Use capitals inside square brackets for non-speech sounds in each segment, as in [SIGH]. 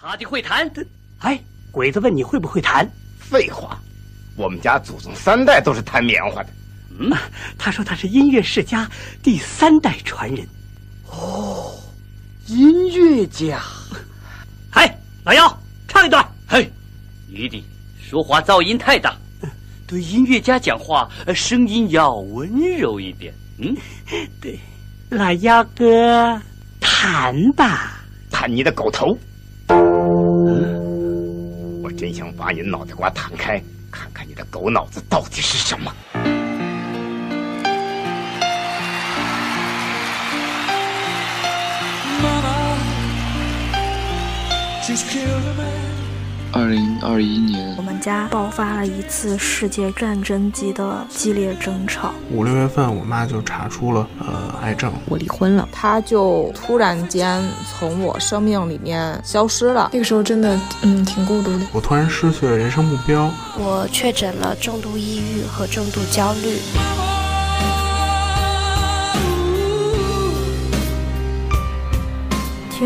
他的会弹。哎，鬼子问你会不会弹？废话，我们家祖宗三代都是弹棉花的。嗯，他说他是音乐世家第三代传人。哦，音乐家。[LAUGHS] 哎，老幺，唱一段。嘿，余弟，说话噪音太大，[LAUGHS] 对音乐家讲话声音要温柔一点。嗯，[LAUGHS] 对，老姚哥，弹吧，弹你的狗头。真想把你脑袋瓜弹开，看看你的狗脑子到底是什么。二零二一年，我们家爆发了一次世界战争级的激烈争吵。五六月份，我妈就查出了呃癌症，我离婚了，她就突然间从我生命里面消失了。那个时候真的嗯挺孤独的，我突然失去了人生目标。我确诊了重度抑郁和重度焦虑。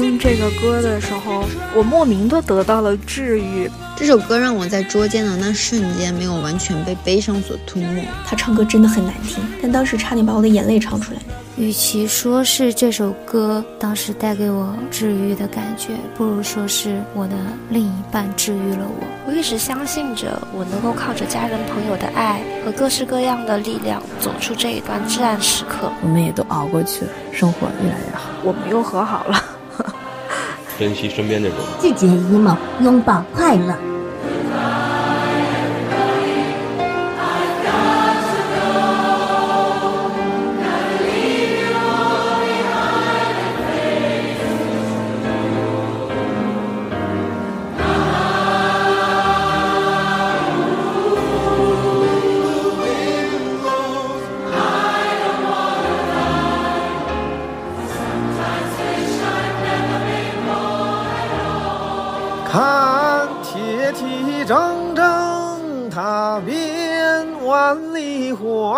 听这个歌的时候，我莫名的得到了治愈。这首歌让我在捉奸的那瞬间没有完全被悲伤所吞没。他唱歌真的很难听，但当时差点把我的眼泪唱出来。与其说是这首歌当时带给我治愈的感觉，不如说是我的另一半治愈了我。我一直相信着，我能够靠着家人朋友的爱和各式各样的力量，走出这一段至暗时刻。我们也都熬过去了，生活越来越好。我们又和好了。珍惜身边的人，拒绝 emo，拥抱快乐。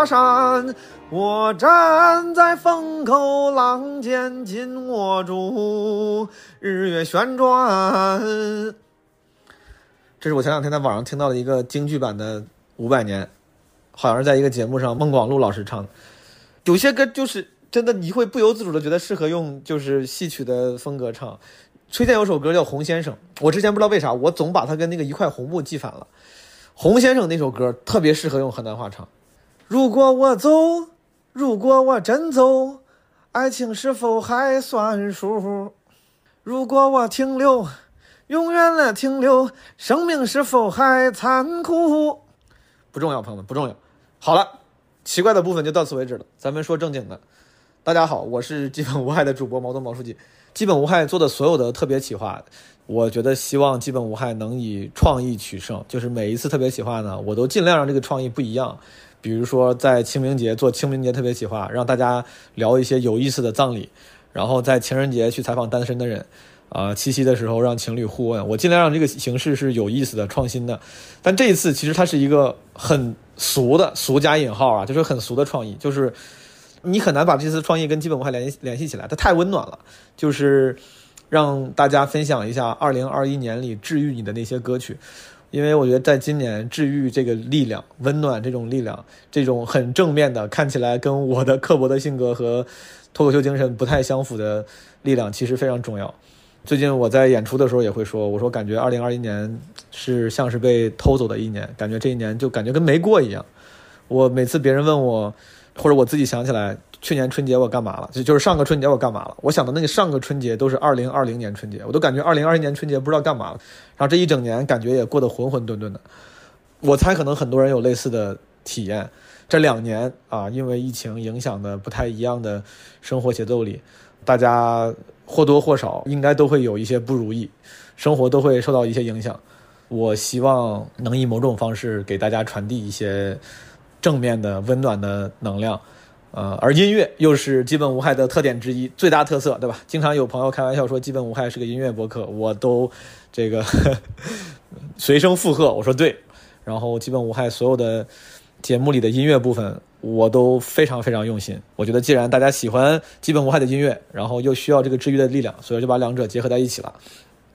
山，我站在风口浪尖紧握住日月旋转。这是我前两天在网上听到的一个京剧版的《五百年》，好像是在一个节目上孟广禄老师唱的。有些歌就是真的，你会不由自主的觉得适合用就是戏曲的风格唱。崔健有首歌叫《红先生》，我之前不知道为啥，我总把它跟那个一块红布记反了。红先生那首歌特别适合用河南话唱。如果我走，如果我真走，爱情是否还算数？如果我停留，永远的停留，生命是否还残酷？不重要，朋友们，不重要。好了，奇怪的部分就到此为止了，咱们说正经的。大家好，我是基本无害的主播毛东毛书记。基本无害做的所有的特别企划，我觉得希望基本无害能以创意取胜。就是每一次特别企划呢，我都尽量让这个创意不一样。比如说在清明节做清明节特别企划，让大家聊一些有意思的葬礼；然后在情人节去采访单身的人，啊，七夕的时候让情侣互问。我尽量让这个形式是有意思的、创新的。但这一次其实它是一个很俗的“俗”加引号啊，就是很俗的创意，就是。你很难把这次创意跟基本文化联系联系起来，它太温暖了。就是让大家分享一下二零二一年里治愈你的那些歌曲，因为我觉得在今年治愈这个力量、温暖这种力量、这种很正面的，看起来跟我的刻薄的性格和脱口秀精神不太相符的力量，其实非常重要。最近我在演出的时候也会说，我说感觉二零二一年是像是被偷走的一年，感觉这一年就感觉跟没过一样。我每次别人问我。或者我自己想起来，去年春节我干嘛了？就就是上个春节我干嘛了？我想的那个上个春节都是二零二零年春节，我都感觉二零二一年春节不知道干嘛了。然后这一整年感觉也过得浑浑沌沌的。我猜可能很多人有类似的体验。这两年啊，因为疫情影响的不太一样的生活节奏里，大家或多或少应该都会有一些不如意，生活都会受到一些影响。我希望能以某种方式给大家传递一些。正面的温暖的能量，呃，而音乐又是基本无害的特点之一，最大特色，对吧？经常有朋友开玩笑说基本无害是个音乐博客，我都这个 [LAUGHS] 随声附和，我说对。然后基本无害所有的节目里的音乐部分，我都非常非常用心。我觉得既然大家喜欢基本无害的音乐，然后又需要这个治愈的力量，所以就把两者结合在一起了。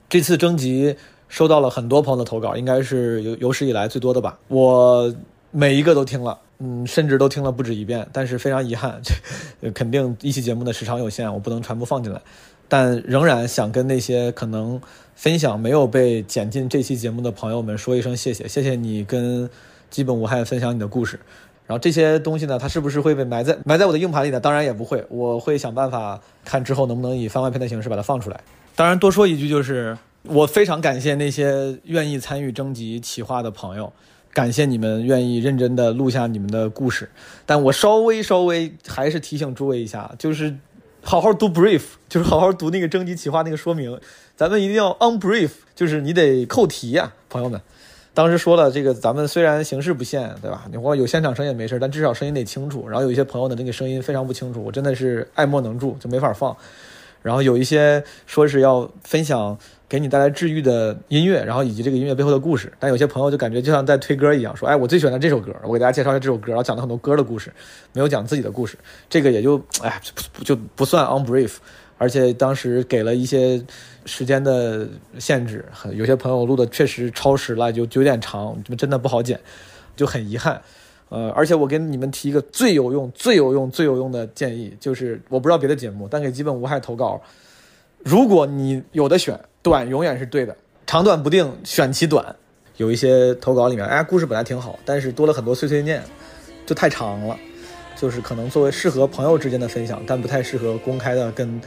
这次征集收到了很多朋友的投稿，应该是有有史以来最多的吧。我每一个都听了，嗯，甚至都听了不止一遍。但是非常遗憾，[LAUGHS] 肯定一期节目的时长有限，我不能全部放进来。但仍然想跟那些可能分享没有被剪进这期节目的朋友们说一声谢谢，谢谢你跟基本无害分享你的故事。然后这些东西呢，它是不是会被埋在埋在我的硬盘里呢？当然也不会，我会想办法看之后能不能以番外篇的形式把它放出来。当然多说一句，就是我非常感谢那些愿意参与征集企划的朋友，感谢你们愿意认真的录下你们的故事。但我稍微稍微还是提醒诸位一下，就是。好好读 brief，就是好好读那个征集企划那个说明。咱们一定要 on brief，就是你得扣题呀，朋友们。当时说了，这个咱们虽然形式不限，对吧？你或有现场声也没事，但至少声音得清楚。然后有一些朋友的那个声音非常不清楚，我真的是爱莫能助，就没法放。然后有一些说是要分享。给你带来治愈的音乐，然后以及这个音乐背后的故事。但有些朋友就感觉就像在推歌一样，说：“哎，我最喜欢的这首歌，我给大家介绍一下这首歌。”然后讲了很多歌的故事，没有讲自己的故事。这个也就哎，就不算 on brief。而且当时给了一些时间的限制，有些朋友录的确实超时了，就有点长，真的不好剪，就很遗憾。呃，而且我跟你们提一个最有用、最有用、最有用的建议，就是我不知道别的节目，但给基本无害投稿，如果你有的选。短永远是对的，长短不定，选其短。有一些投稿里面，哎，故事本来挺好，但是多了很多碎碎念，就太长了。就是可能作为适合朋友之间的分享，但不太适合公开的跟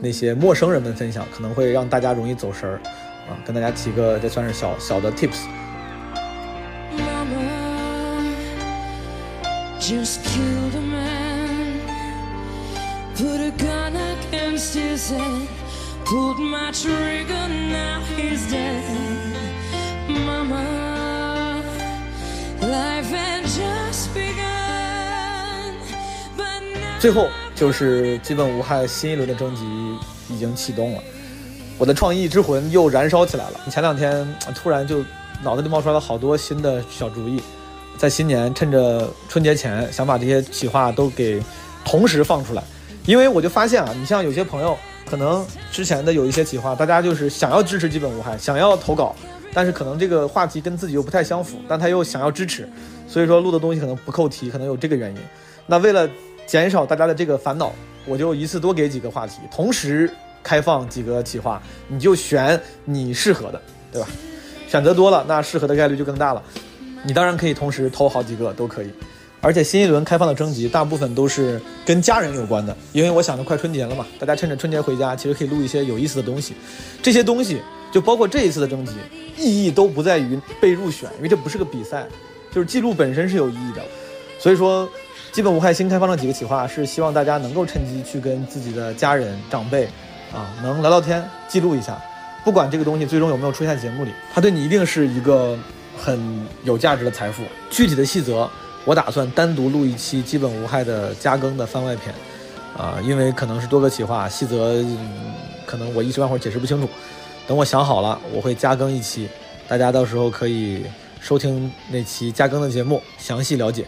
那些陌生人们分享，可能会让大家容易走神儿。啊，跟大家提个，这算是小小的 tips。Pulled my trigger, now he's dead. Mama, life had just begun. 最后就是基本无害新一轮的征集已经启动了，我的创意之魂又燃烧起来了。前两天突然就脑子里冒出来了好多新的小主意，在新年趁着春节前想把这些企划都给同时放出来，因为我就发现啊，你像有些朋友。可能之前的有一些企划，大家就是想要支持基本无害，想要投稿，但是可能这个话题跟自己又不太相符，但他又想要支持，所以说录的东西可能不扣题，可能有这个原因。那为了减少大家的这个烦恼，我就一次多给几个话题，同时开放几个企划，你就选你适合的，对吧？选择多了，那适合的概率就更大了。你当然可以同时投好几个，都可以。而且新一轮开放的征集大部分都是跟家人有关的，因为我想着快春节了嘛，大家趁着春节回家，其实可以录一些有意思的东西。这些东西就包括这一次的征集，意义都不在于被入选，因为这不是个比赛，就是记录本身是有意义的。所以说，基本无害新开放的几个企划是希望大家能够趁机去跟自己的家人长辈啊，能聊聊天，记录一下。不管这个东西最终有没有出现在节目里，它对你一定是一个很有价值的财富。具体的细则。我打算单独录一期基本无害的加更的番外篇，啊，因为可能是多个企划，细则可能我一时半会儿解释不清楚。等我想好了，我会加更一期，大家到时候可以收听那期加更的节目，详细了解。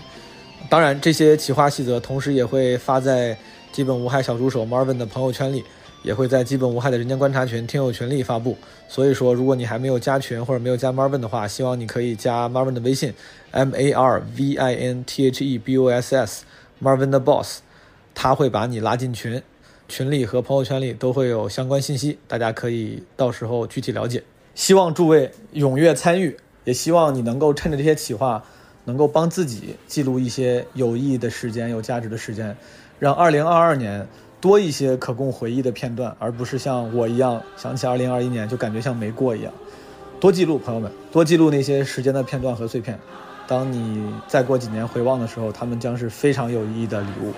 当然，这些企划细则同时也会发在基本无害小助手 Marvin 的朋友圈里。也会在基本无害的人间观察群听友群里发布，所以说如果你还没有加群或者没有加 Marvin 的话，希望你可以加 Marvin 的微信，M A R V I N T H E B O S S，Marvin 的 Boss，他会把你拉进群，群里和朋友圈里都会有相关信息，大家可以到时候具体了解。希望诸位踊跃参与，也希望你能够趁着这些企划，能够帮自己记录一些有意义的时间、有价值的时间，让2022年。多一些可供回忆的片段，而不是像我一样想起二零二一年就感觉像没过一样。多记录，朋友们，多记录那些时间的片段和碎片。当你再过几年回望的时候，他们将是非常有意义的礼物。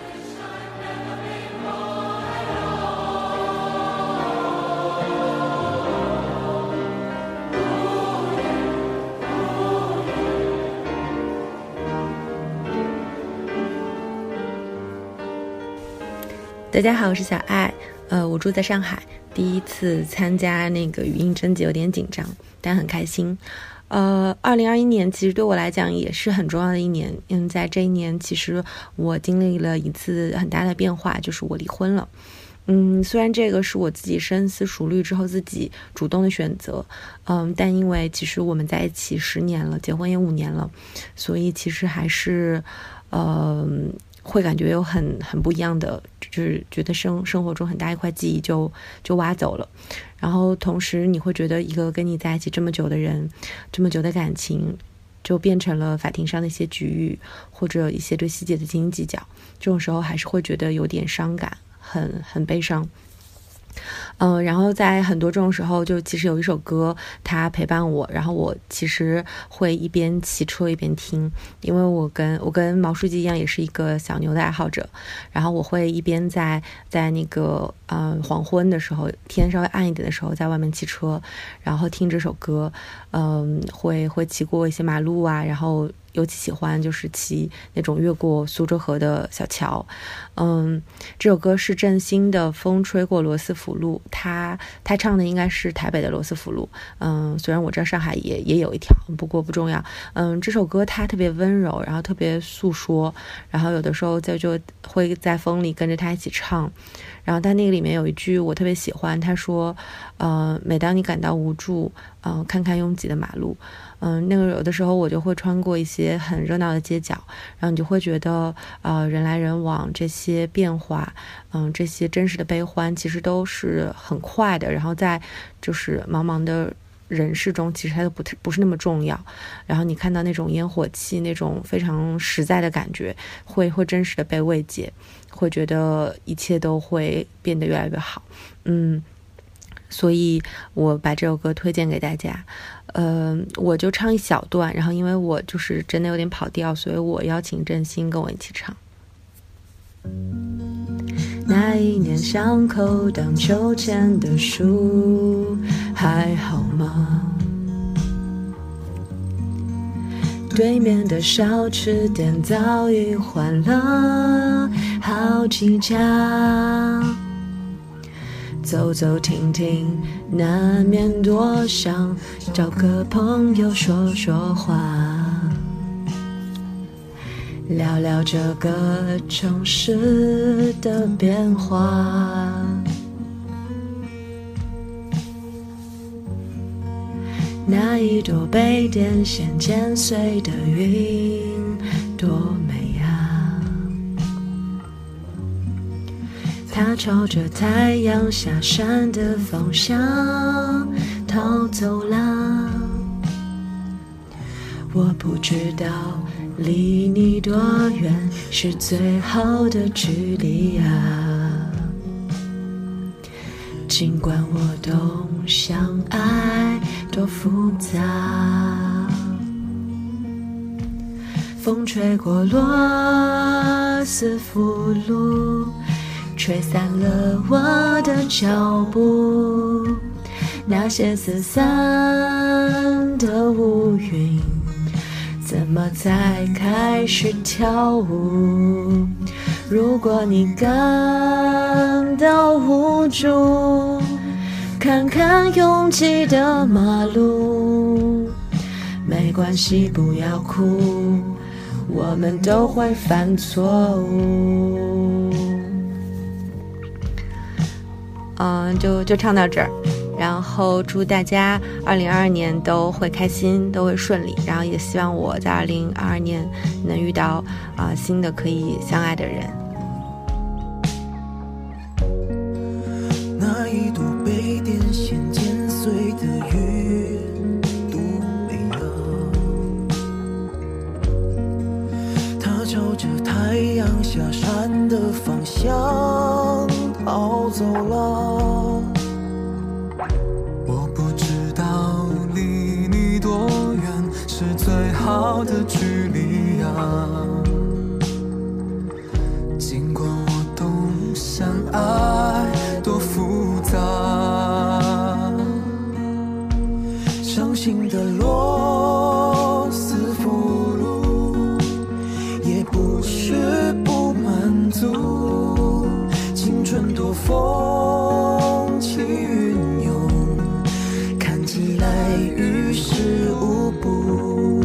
大家好，我是小爱，呃，我住在上海，第一次参加那个语音征集，有点紧张，但很开心。呃，二零二一年其实对我来讲也是很重要的一年，因为在这一年，其实我经历了一次很大的变化，就是我离婚了。嗯，虽然这个是我自己深思熟虑之后自己主动的选择，嗯，但因为其实我们在一起十年了，结婚也五年了，所以其实还是，呃，会感觉有很很不一样的，就是觉得生生活中很大一块记忆就就挖走了，然后同时你会觉得一个跟你在一起这么久的人，这么久的感情。就变成了法庭上的一些局域，或者一些对细节的斤斤计较。这种时候还是会觉得有点伤感，很很悲伤。嗯，然后在很多这种时候，就其实有一首歌，它陪伴我，然后我其实会一边骑车一边听，因为我跟我跟毛书记一样，也是一个小牛的爱好者，然后我会一边在在那个呃黄昏的时候，天稍微暗一点的时候，在外面骑车，然后听这首歌，嗯，会会骑过一些马路啊，然后。尤其喜欢就是骑那种越过苏州河的小桥，嗯，这首歌是郑兴的《风吹过罗斯福路》，他他唱的应该是台北的罗斯福路，嗯，虽然我知道上海也也有一条，不过不重要，嗯，这首歌它特别温柔，然后特别诉说，然后有的时候在就会在风里跟着他一起唱，然后他那个里面有一句我特别喜欢，他说，呃，每当你感到无助，嗯，看看拥挤的马路。嗯，那个有的时候我就会穿过一些很热闹的街角，然后你就会觉得，呃，人来人往这些变化，嗯，这些真实的悲欢其实都是很快的，然后在就是茫茫的人世中，其实它都不不是那么重要。然后你看到那种烟火气，那种非常实在的感觉，会会真实的被慰藉，会觉得一切都会变得越来越好。嗯。所以我把这首歌推荐给大家，呃，我就唱一小段，然后因为我就是真的有点跑调，所以我邀请郑兴跟我一起唱。那一年巷口荡秋千的树还好吗？对面的小吃店早已换了好几家。走走停停，难免多想找个朋友说说话，聊聊这个城市的变化。那一朵被电线剪碎的云，多他朝着太阳下山的方向逃走了，我不知道离你多远是最好的距离啊。尽管我懂相爱多复杂，风吹过罗斯福路。吹散了我的脚步，那些四散的乌云，怎么才开始跳舞？如果你感到无助，看看拥挤的马路，没关系，不要哭，我们都会犯错误。嗯，就就唱到这儿，然后祝大家二零二二年都会开心，都会顺利，然后也希望我在二零二二年能遇到啊新的可以相爱的人。那一朵被电线剪碎的云，多美啊！它朝着太阳下山的方向。逃走了，我不知道离你多远是最好的风起云涌，看起来于事无补。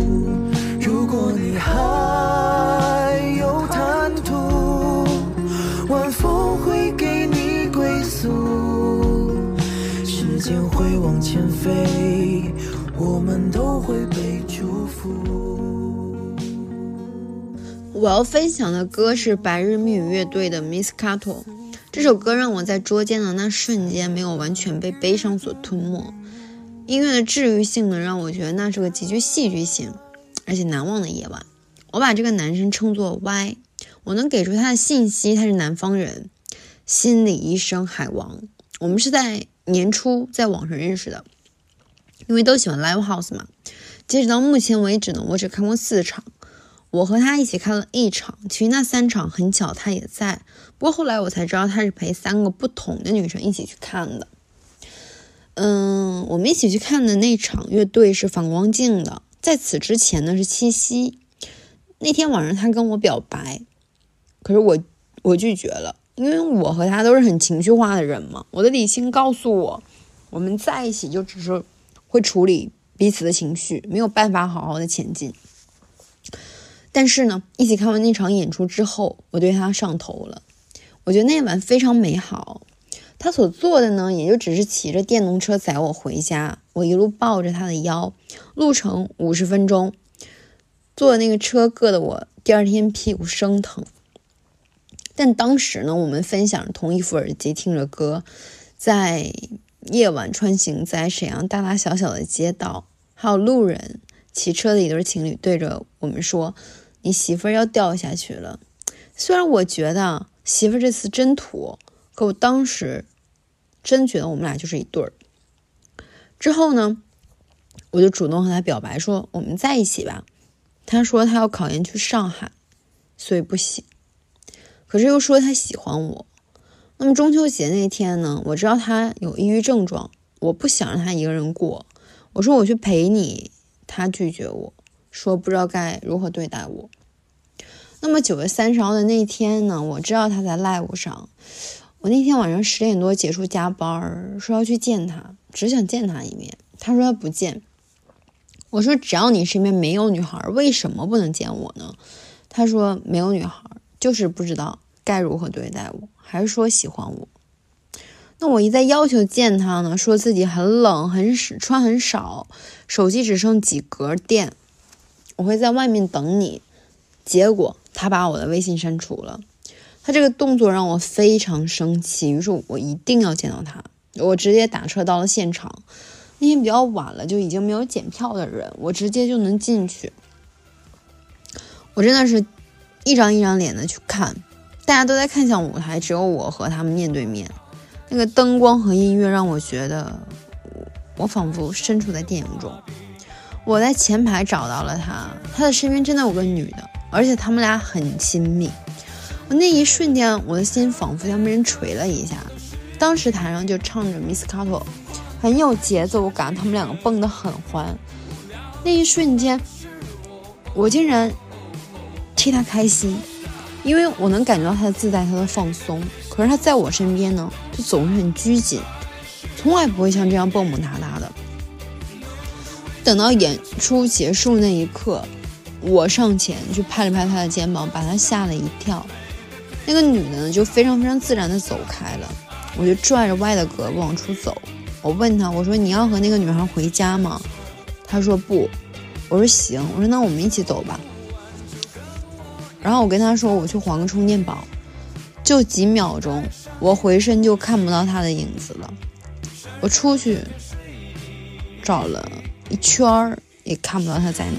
如果你还有贪图，晚风会给你归宿，时间会往前飞，我们都会被祝福。我要分享的歌是白日蜜语乐队的《Miss Cattle》。这首歌让我在捉奸的那瞬间没有完全被悲伤所吞没。音乐的治愈性呢，让我觉得那是个极具戏剧性而且难忘的夜晚。我把这个男生称作 Y，我能给出他的信息，他是南方人，心理医生海王。我们是在年初在网上认识的，因为都喜欢 live house 嘛。截止到目前为止呢，我只看过四场。我和他一起看了一场，其实那三场很巧他也在，不过后来我才知道他是陪三个不同的女生一起去看的。嗯，我们一起去看的那场乐队是反光镜的，在此之前呢是七夕。那天晚上他跟我表白，可是我我拒绝了，因为我和他都是很情绪化的人嘛，我的理性告诉我，我们在一起就只是会处理彼此的情绪，没有办法好好的前进。但是呢，一起看完那场演出之后，我对他上头了。我觉得那晚非常美好。他所做的呢，也就只是骑着电动车载我回家，我一路抱着他的腰，路程五十分钟。坐那个车硌得我第二天屁股生疼。但当时呢，我们分享同一副耳机，听着歌，在夜晚穿行在沈阳大大小小的街道，还有路人骑车的一对情侣对着我们说。你媳妇儿要掉下去了，虽然我觉得媳妇儿这次真土，可我当时真觉得我们俩就是一对儿。之后呢，我就主动和他表白说我们在一起吧。他说他要考研去上海，所以不行。可是又说他喜欢我。那么中秋节那天呢，我知道他有抑郁症状，我不想让他一个人过。我说我去陪你，他拒绝我。说不知道该如何对待我。那么九月三十号的那天呢？我知道他在 live 上。我那天晚上十点多结束加班，说要去见他，只想见他一面。他说他不见。我说只要你身边没有女孩，为什么不能见我呢？他说没有女孩，就是不知道该如何对待我，还是说喜欢我。那我一再要求见他呢，说自己很冷，很穿很少，手机只剩几格电。我会在外面等你，结果他把我的微信删除了。他这个动作让我非常生气，于是我一定要见到他。我直接打车到了现场。那天比较晚了，就已经没有检票的人，我直接就能进去。我真的是一张一张脸的去看，大家都在看向舞台，只有我和他们面对面。那个灯光和音乐让我觉得，我仿佛身处在电影中。我在前排找到了他，他的身边真的有个女的，而且他们俩很亲密。我那一瞬间，我的心仿佛像被人捶了一下。当时台上就唱着《Miss Cato》，很有节奏感，他们两个蹦得很欢。那一瞬间，我竟然替他开心，因为我能感觉到他的自在，他的放松。可是他在我身边呢，就总是很拘谨，从来不会像这样蹦蹦哒哒的。等到演出结束那一刻，我上前去拍了拍他的肩膀，把他吓了一跳。那个女的呢，就非常非常自然的走开了。我就拽着歪的胳膊往出走。我问他，我说你要和那个女孩回家吗？他说不。我说行。我说那我们一起走吧。然后我跟他说我去还个充电宝。就几秒钟，我回身就看不到他的影子了。我出去找了。一圈儿也看不到他在哪，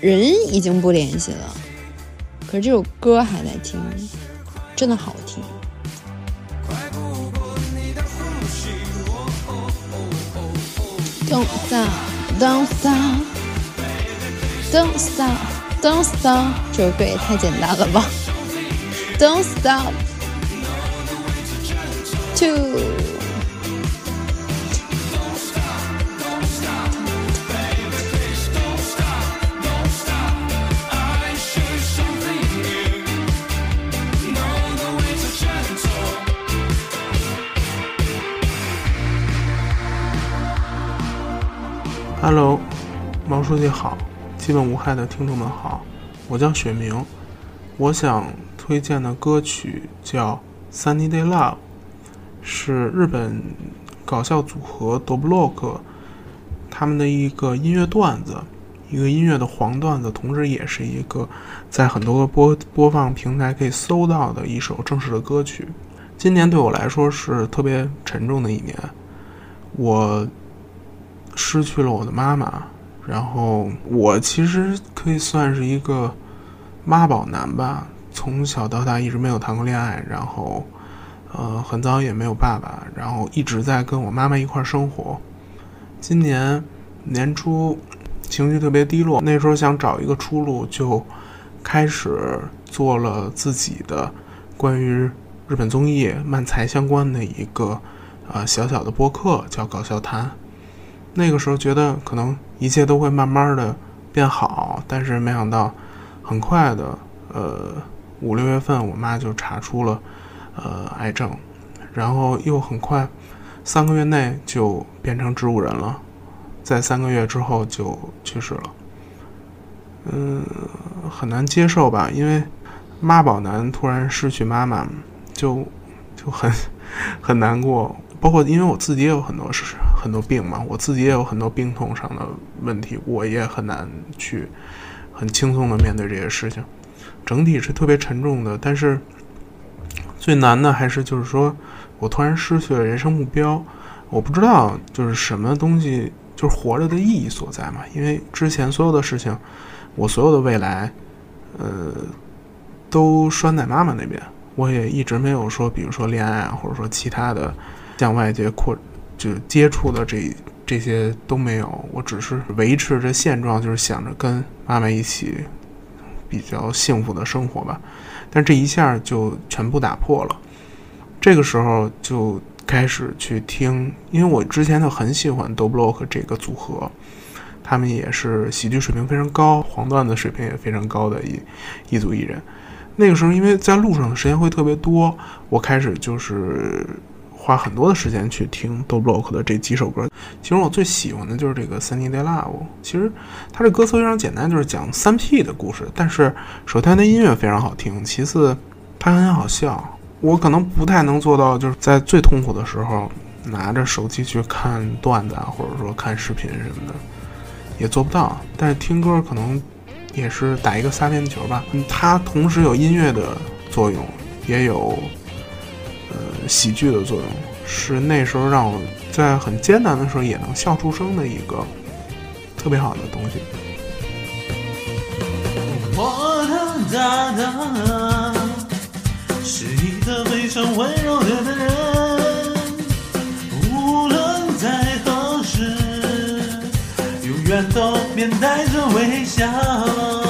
人已经不联系了，可是这首歌还在听，真的好听。Don't stop, don't stop, don't stop, don't stop，这首歌也太简单了吧？Don't stop, two. Hello，毛书记好，基本无害的听众们好，我叫雪明，我想推荐的歌曲叫《Sunny Day Love》，是日本搞笑组合 Do Block 他们的一个音乐段子。一个音乐的黄段子，同时也是一个在很多个播播放平台可以搜到的一首正式的歌曲。今年对我来说是特别沉重的一年，我失去了我的妈妈，然后我其实可以算是一个妈宝男吧，从小到大一直没有谈过恋爱，然后呃很早也没有爸爸，然后一直在跟我妈妈一块生活。今年年初。情绪特别低落，那时候想找一个出路，就开始做了自己的关于日本综艺漫才相关的一个呃小小的播客，叫搞笑谈。那个时候觉得可能一切都会慢慢的变好，但是没想到很快的，呃五六月份我妈就查出了呃癌症，然后又很快三个月内就变成植物人了。在三个月之后就去世了，嗯，很难接受吧？因为妈宝男突然失去妈妈，就就很 [LAUGHS] 很难过。包括因为我自己也有很多事很多病嘛，我自己也有很多病痛上的问题，我也很难去很轻松的面对这些事情。整体是特别沉重的，但是最难的还是就是说我突然失去了人生目标，我不知道就是什么东西。就是活着的意义所在嘛，因为之前所有的事情，我所有的未来，呃，都拴在妈妈那边，我也一直没有说，比如说恋爱啊，或者说其他的向外界扩就接触的这这些都没有，我只是维持着现状，就是想着跟妈妈一起比较幸福的生活吧，但这一下就全部打破了，这个时候就。开始去听，因为我之前就很喜欢 Do Block 这个组合，他们也是喜剧水平非常高，黄段子水平也非常高的一一组艺人。那个时候，因为在路上的时间会特别多，我开始就是花很多的时间去听 Do b l o k 的这几首歌。其中我最喜欢的就是这个 Sunny Day Love。其实它这歌词非常简单，就是讲三 P 的故事。但是首先它音乐非常好听，其次它很好笑。我可能不太能做到，就是在最痛苦的时候拿着手机去看段子啊，或者说看视频什么的，也做不到。但是听歌可能也是打一个撒边球吧。它同时有音乐的作用，也有呃喜剧的作用，是那时候让我在很艰难的时候也能笑出声的一个特别好的东西。我的大大是一个非常温柔的男人，无论在何时，永远都面带着微笑。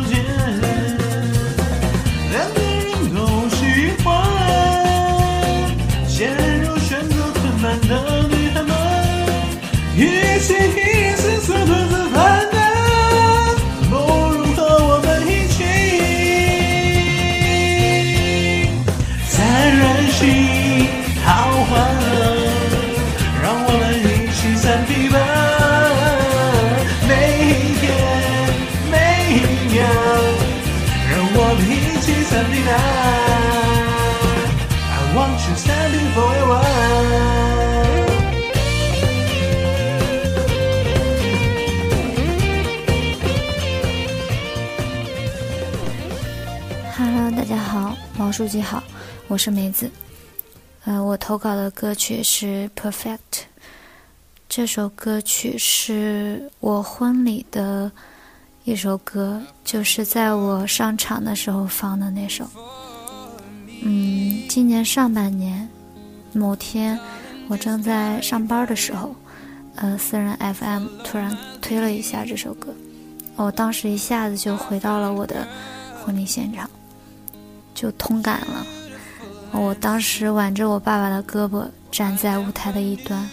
书记好，我是梅子。呃，我投稿的歌曲是《Perfect》。这首歌曲是我婚礼的一首歌，就是在我上场的时候放的那首。嗯，今年上半年某天，我正在上班的时候，呃，私人 FM 突然推了一下这首歌，我当时一下子就回到了我的婚礼现场。就通感了。我当时挽着我爸爸的胳膊站在舞台的一端，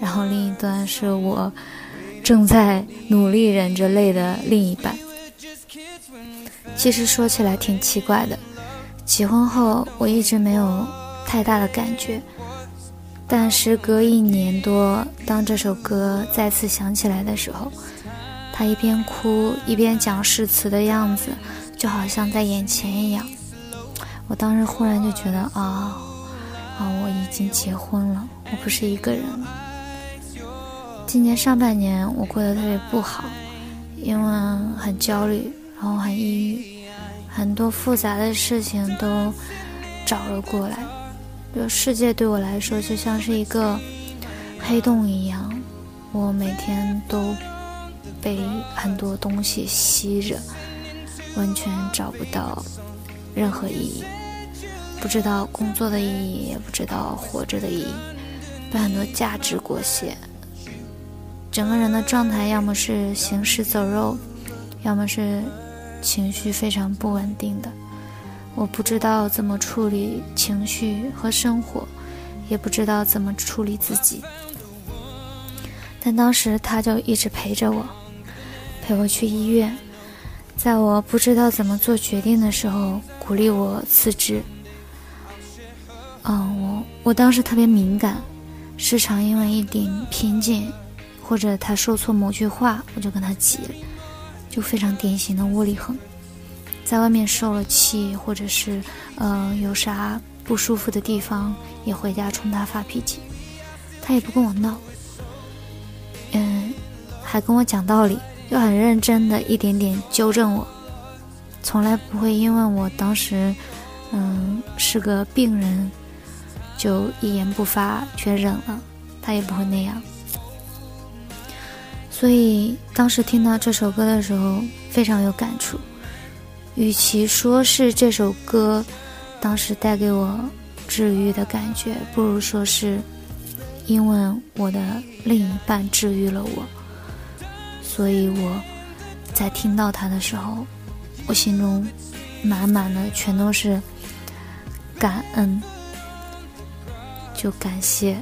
然后另一端是我正在努力忍着泪的另一半。其实说起来挺奇怪的，结婚后我一直没有太大的感觉，但时隔一年多，当这首歌再次响起来的时候，他一边哭一边讲誓词的样子，就好像在眼前一样。我当时忽然就觉得啊啊，我已经结婚了，我不是一个人了。今年上半年我过得特别不好，因为很焦虑，然后很抑郁，很多复杂的事情都找了过来。这世界对我来说就像是一个黑洞一样，我每天都被很多东西吸着，完全找不到任何意义，不知道工作的意义，也不知道活着的意义，被很多价值裹挟，整个人的状态要么是行尸走肉，要么是情绪非常不稳定的。我不知道怎么处理情绪和生活，也不知道怎么处理自己。但当时他就一直陪着我，陪我去医院，在我不知道怎么做决定的时候，鼓励我辞职。嗯，我我当时特别敏感，时常因为一点偏见，或者他说错某句话，我就跟他急，就非常典型的窝里横。在外面受了气，或者是呃有啥不舒服的地方，也回家冲他发脾气，他也不跟我闹，嗯，还跟我讲道理，又很认真的一点点纠正我，从来不会因为我当时嗯是个病人，就一言不发全忍了，他也不会那样。所以当时听到这首歌的时候，非常有感触。与其说是这首歌当时带给我治愈的感觉，不如说是因为我的另一半治愈了我，所以我在听到它的时候，我心中满满的全都是感恩，就感谢，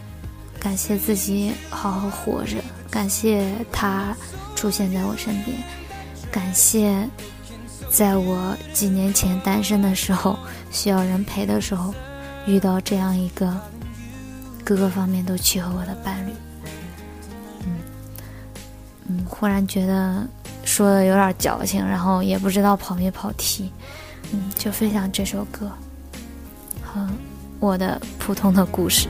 感谢自己好好活着，感谢他出现在我身边，感谢。在我几年前单身的时候，需要人陪的时候，遇到这样一个各个方面都契合我的伴侣，嗯嗯，忽然觉得说的有点矫情，然后也不知道跑没跑题，嗯，就分享这首歌。好。我的普通的故事。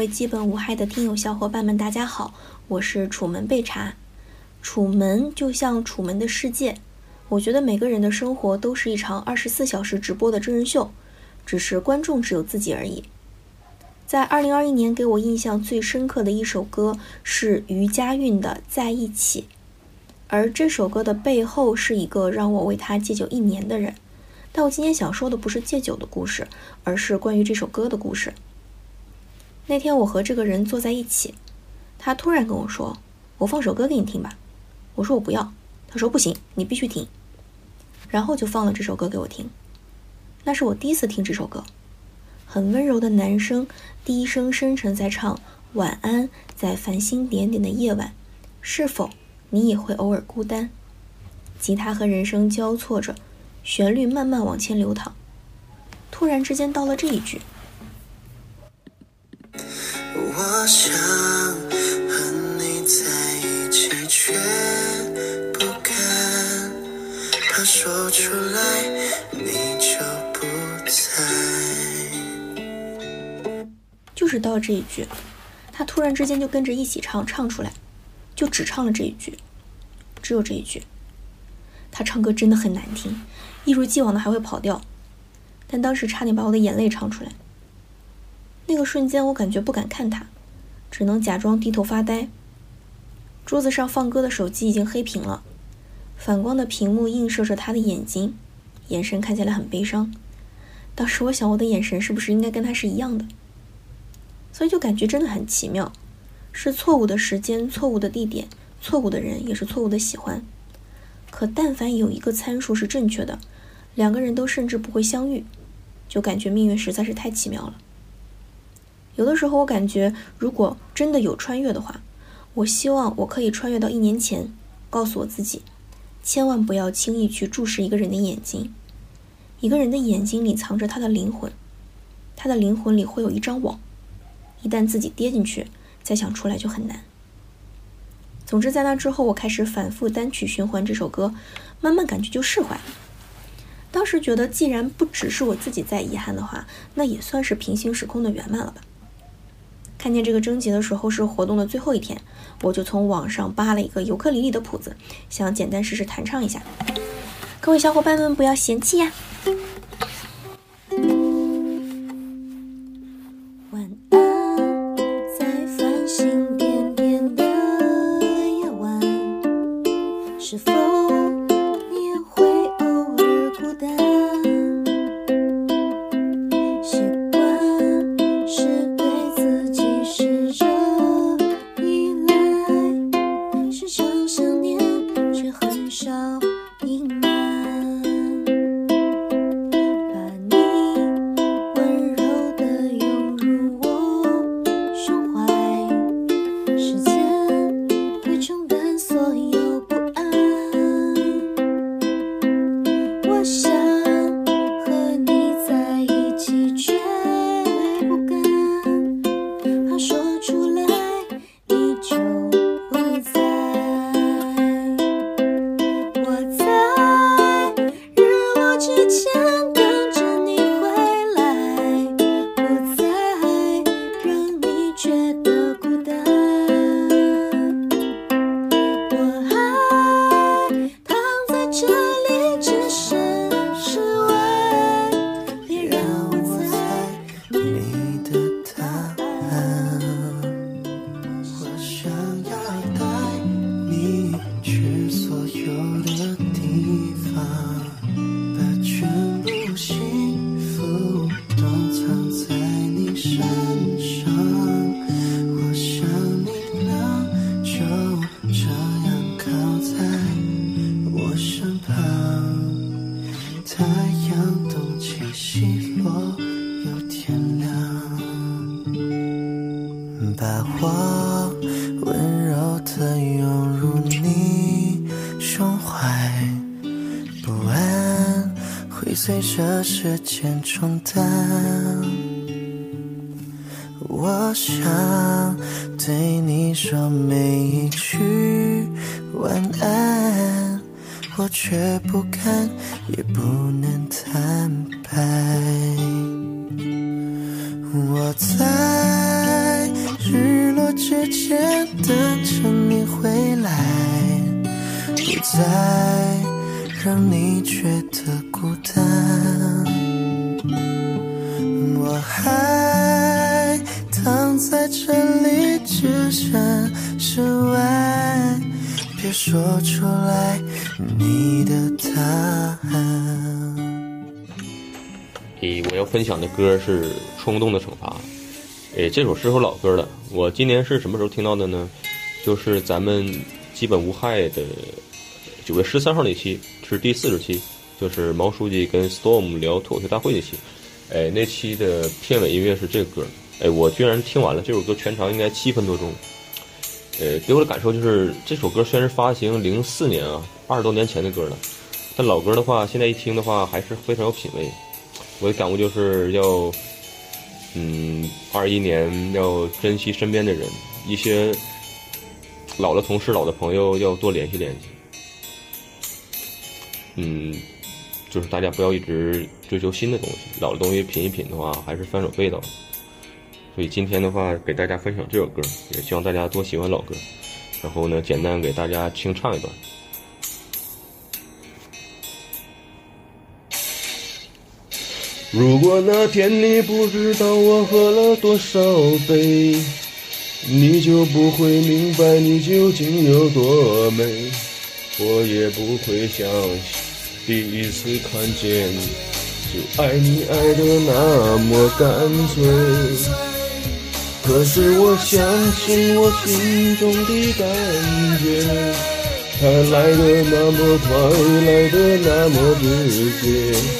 位基本无害的听友小伙伴们，大家好，我是楚门备查。楚门就像楚门的世界，我觉得每个人的生活都是一场二十四小时直播的真人秀，只是观众只有自己而已。在二零二一年，给我印象最深刻的一首歌是余佳运的《在一起》，而这首歌的背后是一个让我为他戒酒一年的人。但我今天想说的不是戒酒的故事，而是关于这首歌的故事。那天我和这个人坐在一起，他突然跟我说：“我放首歌给你听吧。”我说：“我不要。”他说：“不行，你必须听。”然后就放了这首歌给我听。那是我第一次听这首歌，很温柔的男声，低声深沉在唱“晚安，在繁星点点的夜晚，是否你也会偶尔孤单？”吉他和人声交错着，旋律慢慢往前流淌。突然之间到了这一句。我想和你在一起，却不敢，怕说出来你就不在。就是到这一句，他突然之间就跟着一起唱，唱出来，就只唱了这一句，只有这一句。他唱歌真的很难听，一如既往的还会跑调。但当时差点把我的眼泪唱出来。那个瞬间，我感觉不敢看他，只能假装低头发呆。桌子上放歌的手机已经黑屏了，反光的屏幕映射着他的眼睛，眼神看起来很悲伤。当时我想，我的眼神是不是应该跟他是一样的？所以就感觉真的很奇妙，是错误的时间、错误的地点、错误的人，也是错误的喜欢。可但凡有一个参数是正确的，两个人都甚至不会相遇，就感觉命运实在是太奇妙了。有的时候我感觉，如果真的有穿越的话，我希望我可以穿越到一年前，告诉我自己，千万不要轻易去注视一个人的眼睛，一个人的眼睛里藏着他的灵魂，他的灵魂里会有一张网，一旦自己跌进去，再想出来就很难。总之，在那之后，我开始反复单曲循环这首歌，慢慢感觉就释怀了。当时觉得，既然不只是我自己在遗憾的话，那也算是平行时空的圆满了吧。看见这个征集的时候是活动的最后一天，我就从网上扒了一个尤克里里的谱子，想简单试试弹唱一下。各位小伙伴们不要嫌弃呀。诶，我要分享的歌是《冲动的惩罚》。诶，这首是首老歌了。我今年是什么时候听到的呢？就是咱们基本无害的九月十三号那期，是第四十期，就是毛书记跟 Storm 聊脱口秀大会那期。哎，那期的片尾音乐是这个歌哎，我居然听完了这首歌，全长应该七分多钟。呃，给我的感受就是这首歌虽然是发行零四年啊，二十多年前的歌了，但老歌的话，现在一听的话还是非常有品味。我的感悟就是要，嗯，二一年要珍惜身边的人，一些老的同事、老的朋友要多联系联系。嗯。就是大家不要一直追求新的东西，老的东西品一品的话，还是翻手背的。所以今天的话，给大家分享这首歌，也希望大家多喜欢老歌。然后呢，简单给大家清唱一段。如果那天你不知道我喝了多少杯，你就不会明白你究竟有多美。我也不会相信，第一次看见你就爱你爱的那么干脆。可是我相信我心中的感觉，它来的那么快，来的那么直接。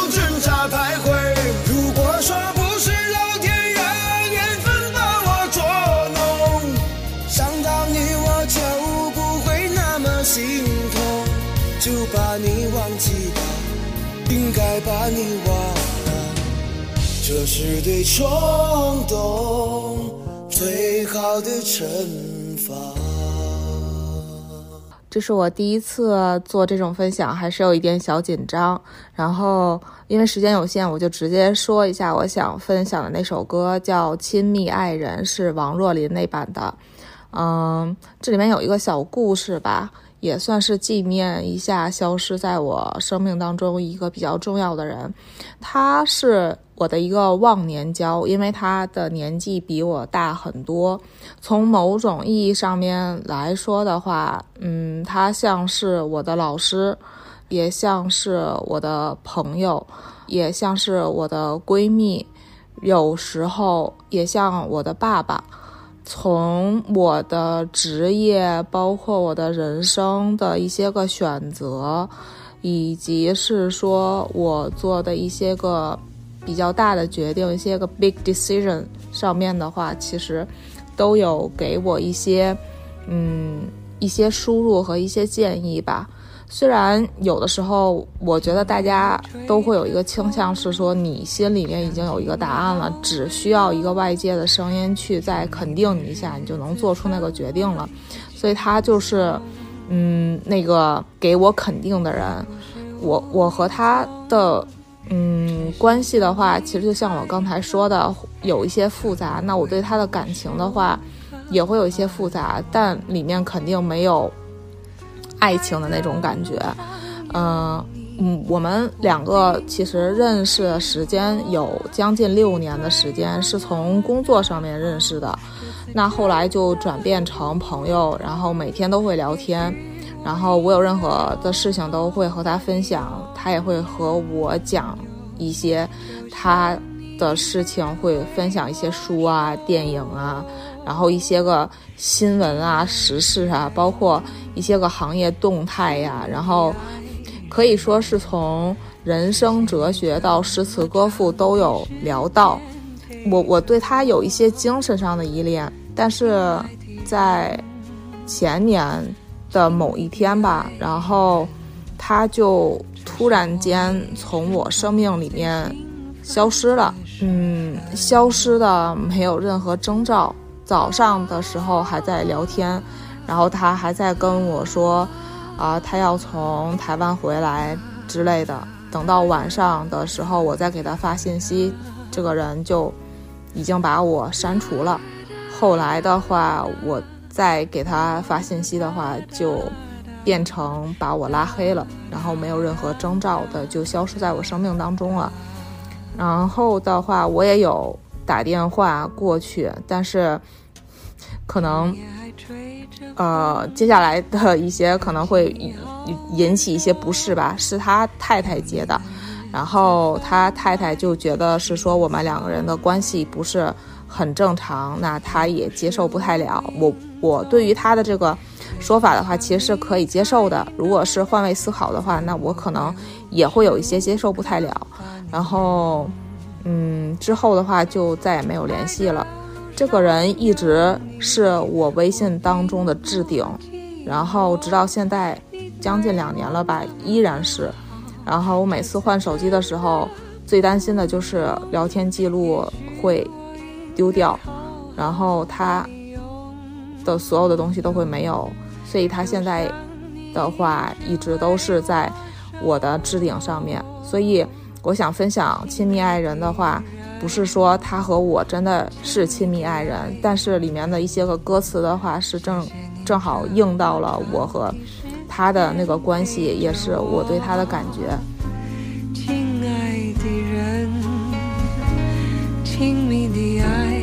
你忘了，这是对冲动最好的惩罚。这是我第一次做这种分享，还是有一点小紧张。然后因为时间有限，我就直接说一下我想分享的那首歌，叫《亲密爱人》，是王若琳那版的。嗯，这里面有一个小故事吧。也算是纪念一下消失在我生命当中一个比较重要的人，他是我的一个忘年交，因为他的年纪比我大很多。从某种意义上面来说的话，嗯，他像是我的老师，也像是我的朋友，也像是我的闺蜜，有时候也像我的爸爸。从我的职业，包括我的人生的一些个选择，以及是说我做的一些个比较大的决定，一些个 big decision 上面的话，其实都有给我一些嗯一些输入和一些建议吧。虽然有的时候，我觉得大家都会有一个倾向，是说你心里面已经有一个答案了，只需要一个外界的声音去再肯定你一下，你就能做出那个决定了。所以他就是，嗯，那个给我肯定的人。我我和他的，嗯，关系的话，其实就像我刚才说的，有一些复杂。那我对他的感情的话，也会有一些复杂，但里面肯定没有。爱情的那种感觉，嗯嗯，我们两个其实认识的时间有将近六年的时间，是从工作上面认识的，那后来就转变成朋友，然后每天都会聊天，然后我有任何的事情都会和他分享，他也会和我讲一些他的事情，会分享一些书啊、电影啊。然后一些个新闻啊、时事啊，包括一些个行业动态呀，然后可以说是从人生哲学到诗词歌赋都有聊到。我我对他有一些精神上的依恋，但是在前年的某一天吧，然后他就突然间从我生命里面消失了，嗯，消失的没有任何征兆。早上的时候还在聊天，然后他还在跟我说，啊，他要从台湾回来之类的。等到晚上的时候，我再给他发信息，这个人就已经把我删除了。后来的话，我再给他发信息的话，就变成把我拉黑了，然后没有任何征兆的就消失在我生命当中了。然后的话，我也有打电话过去，但是。可能，呃，接下来的一些可能会引起一些不适吧，是他太太接的，然后他太太就觉得是说我们两个人的关系不是很正常，那他也接受不太了。我我对于他的这个说法的话，其实是可以接受的。如果是换位思考的话，那我可能也会有一些接受不太了。然后，嗯，之后的话就再也没有联系了。这个人一直是我微信当中的置顶，然后直到现在将近两年了吧，依然是。然后我每次换手机的时候，最担心的就是聊天记录会丢掉，然后他的所有的东西都会没有，所以他现在的话一直都是在我的置顶上面。所以我想分享亲密爱人的话，不是说他和我真的是亲密爱人，但是里面的一些个歌词的话是正正好应到了我和他的那个关系，也是我对他的感觉。亲爱的人，亲密的爱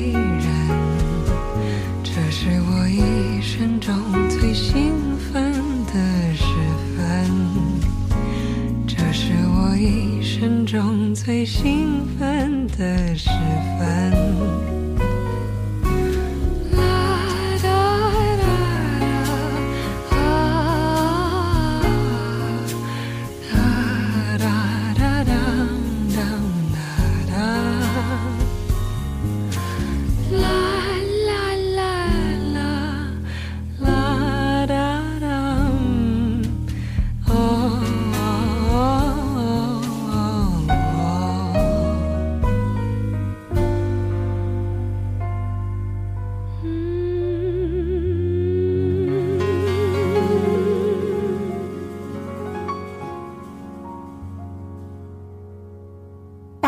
一生中最兴奋的时分。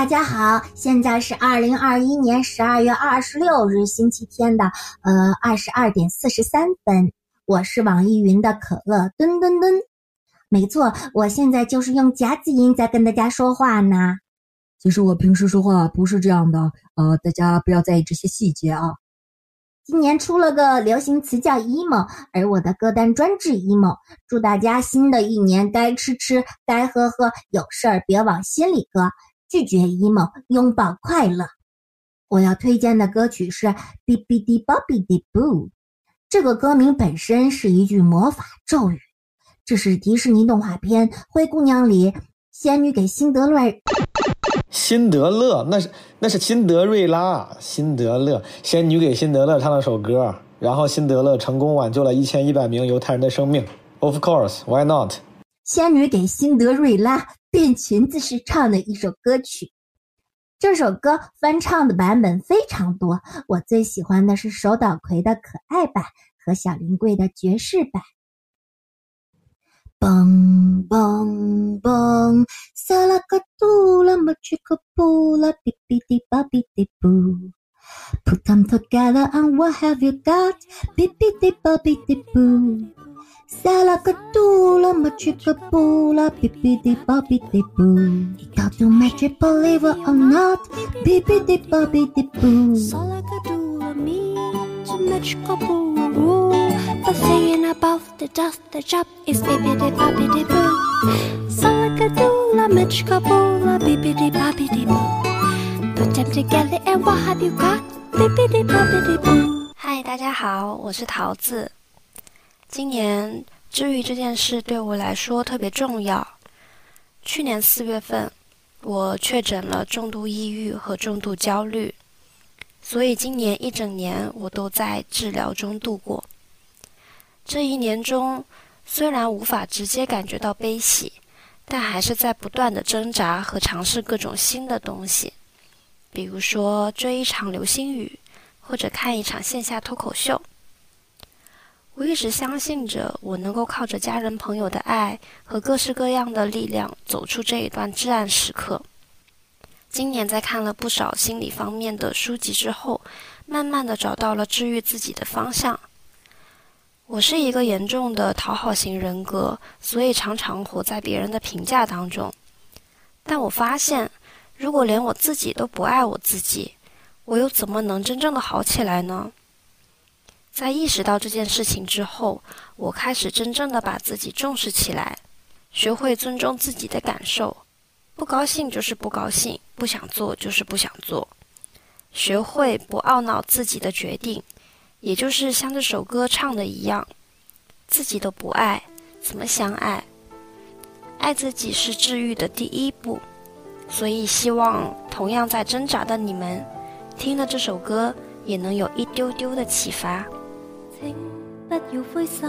大家好，现在是二零二一年十二月二十六日星期天的呃二十二点四十三分。我是网易云的可乐墩墩墩，没错，我现在就是用夹子音在跟大家说话呢。其实我平时说话不是这样的，呃，大家不要在意这些细节啊。今年出了个流行词叫 emo，而我的歌单专治 emo。祝大家新的一年该吃吃，该喝喝，有事儿别往心里搁。拒绝 emo，拥抱快乐。我要推荐的歌曲是《b b d Bobby d Boo》，这个歌名本身是一句魔法咒语。这是迪士尼动画片《灰姑娘》里仙女给辛德瑞。辛德勒，那是那是辛德瑞拉。辛德勒，仙女给辛德勒唱了首歌，然后辛德勒成功挽救了一千一百名犹太人的生命。Of course, why not？仙女给辛德瑞拉变裙子时唱的一首歌曲。这首歌翻唱的版本非常多，我最喜欢的是手岛葵的可爱版和小林贵的爵士版。嘣嘣嘣，萨拉卡杜拉玛曲克布拉比比迪巴比迪布，Put them together and what have you got？比比迪巴比迪布。萨拉格杜拉玛曲克布拉比比迪巴比迪布，Got to make it believe it or not，比比迪巴比迪布。萨拉格杜拉米，to match 克布鲁，The thing above the dust the job is 比比迪巴比迪布。萨拉格杜拉 match 克布拉比比迪巴比迪布，Put them together and what have you got？比比迪巴比迪布。嗨，大家好，我是桃子。今年治愈这件事对我来说特别重要。去年四月份，我确诊了重度抑郁和重度焦虑，所以今年一整年我都在治疗中度过。这一年中，虽然无法直接感觉到悲喜，但还是在不断的挣扎和尝试各种新的东西，比如说追一场流星雨，或者看一场线下脱口秀。我一直相信着，我能够靠着家人朋友的爱和各式各样的力量走出这一段至暗时刻。今年在看了不少心理方面的书籍之后，慢慢的找到了治愈自己的方向。我是一个严重的讨好型人格，所以常常活在别人的评价当中。但我发现，如果连我自己都不爱我自己，我又怎么能真正的好起来呢？在意识到这件事情之后，我开始真正的把自己重视起来，学会尊重自己的感受，不高兴就是不高兴，不想做就是不想做，学会不懊恼自己的决定，也就是像这首歌唱的一样，自己都不爱，怎么相爱？爱自己是治愈的第一步，所以希望同样在挣扎的你们，听了这首歌也能有一丢丢的启发。请不要灰心，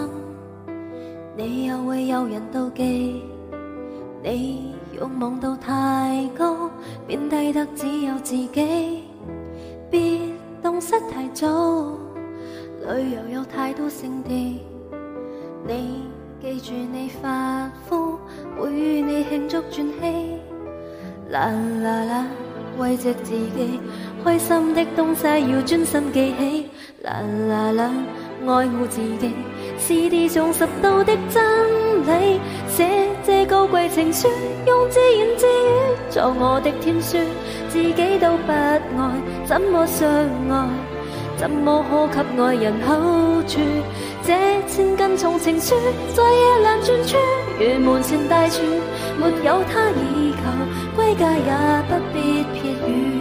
你又会有人妒忌。你欲望到太高，贬低得只有自己。别洞悉太早。旅游有太多胜地，你记住你发肤，会与你庆祝转机。啦啦啦，慰藉自己，开心的东西要专心记起。啦啦啦，爱护自己，是地上十道的真理。写这高贵情书，用自言自语作我的天书，自己都不爱，怎么相爱？怎么可给爱人好处？这千斤重情书，在夜阑转处，如门前大树，没有他倚靠，归家也不必撇语。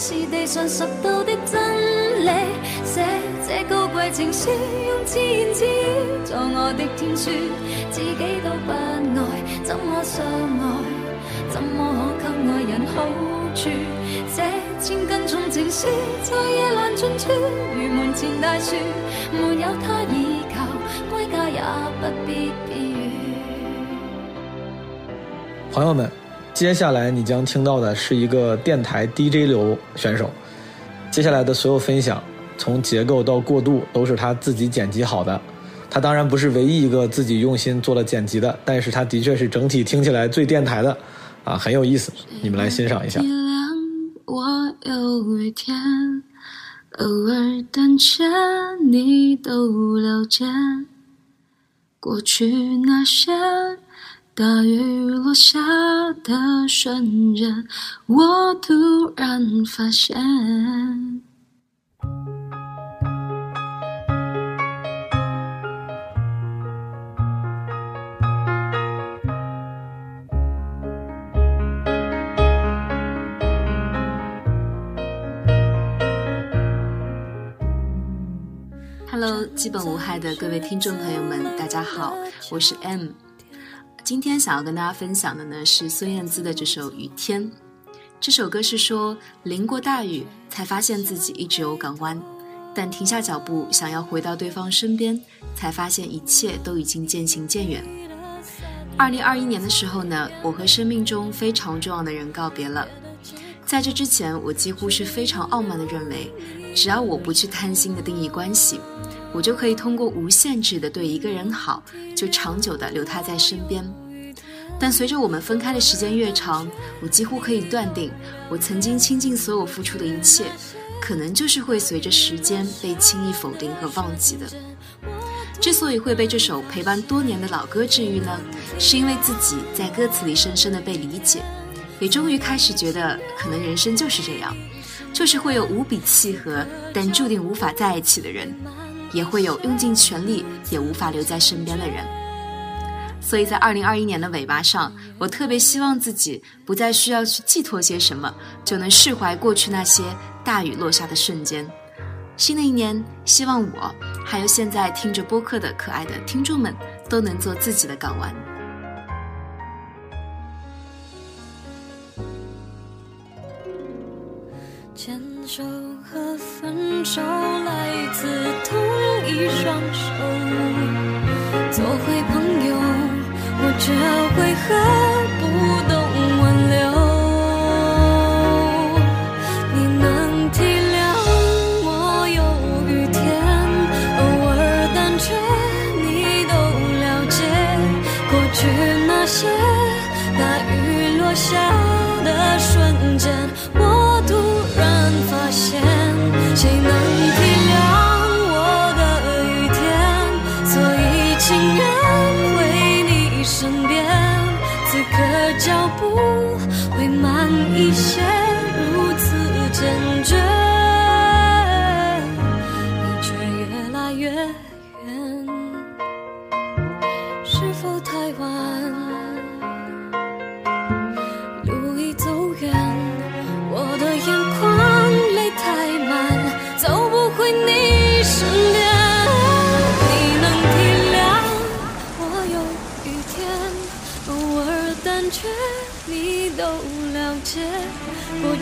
是地上十道的真理，写这高贵情书，用自言自语作我的天书，自己都不爱，怎么相爱？怎么可给爱？人好处？这千斤重情书，在夜阑尽处，如门前大树，没有他倚靠，归家也不必避雨。朋友们。接下来你将听到的是一个电台 DJ 流选手，接下来的所有分享，从结构到过渡都是他自己剪辑好的。他当然不是唯一一个自己用心做了剪辑的，但是他的确是整体听起来最电台的，啊，很有意思。你们来欣赏一下。我有一天偶尔等见你都了解过去那些。大雨落下的瞬间，我突然发现。Hello，基本无害的各位听众朋友们，大家好，我是 M。今天想要跟大家分享的呢是孙燕姿的这首《雨天》。这首歌是说淋过大雨，才发现自己一直有港湾，但停下脚步想要回到对方身边，才发现一切都已经渐行渐远。二零二一年的时候呢，我和生命中非常重要的人告别了。在这之前，我几乎是非常傲慢的认为，只要我不去贪心的定义关系。我就可以通过无限制的对一个人好，就长久的留他在身边。但随着我们分开的时间越长，我几乎可以断定，我曾经倾尽所有付出的一切，可能就是会随着时间被轻易否定和忘记的。之所以会被这首陪伴多年的老歌治愈呢，是因为自己在歌词里深深的被理解，也终于开始觉得，可能人生就是这样，就是会有无比契合但注定无法在一起的人。也会有用尽全力也无法留在身边的人，所以在二零二一年的尾巴上，我特别希望自己不再需要去寄托些什么，就能释怀过去那些大雨落下的瞬间。新的一年，希望我还有现在听着播客的可爱的听众们，都能做自己的港湾。牵手和分手来。双手，做回朋友，我这回合不懂挽留。你能体谅我有雨天，偶尔胆怯，你都了解。过去那些大雨落下的瞬间，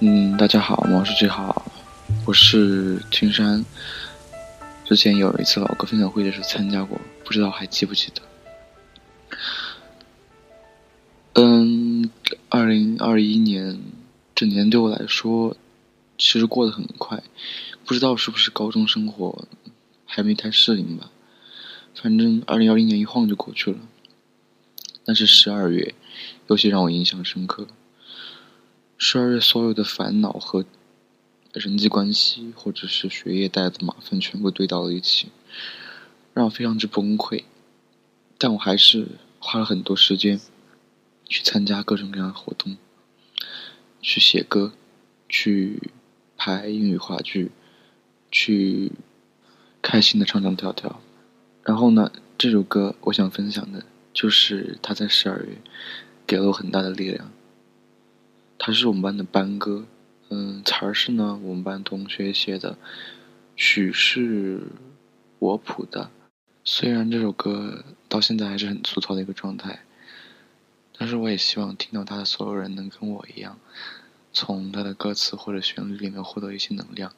嗯，大家好，毛书记好，我是青山。之前有一次老歌分享会的时候参加过，不知道还记不记得？嗯，二零二一年这年对我来说，其实过得很快，不知道是不是高中生活还没太适应吧。反正二零二零年一晃就过去了，但是十二月尤其让我印象深刻。十二月所有的烦恼和人际关系，或者是学业带来的麻烦，全部堆到了一起，让我非常之崩溃。但我还是花了很多时间去参加各种各样的活动，去写歌，去拍英语话剧，去开心的唱唱跳跳。然后呢，这首歌我想分享的就是他在十二月给了我很大的力量。它是我们班的班歌，嗯，词儿是呢我们班同学写的，曲是我谱的。虽然这首歌到现在还是很粗糙的一个状态，但是我也希望听到它的所有人能跟我一样，从它的歌词或者旋律里面获得一些能量。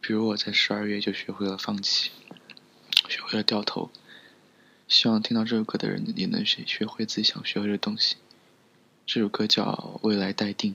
比如我在十二月就学会了放弃，学会了掉头。希望听到这首歌的人也能学学会自己想学会的东西。这首歌叫《未来待定》，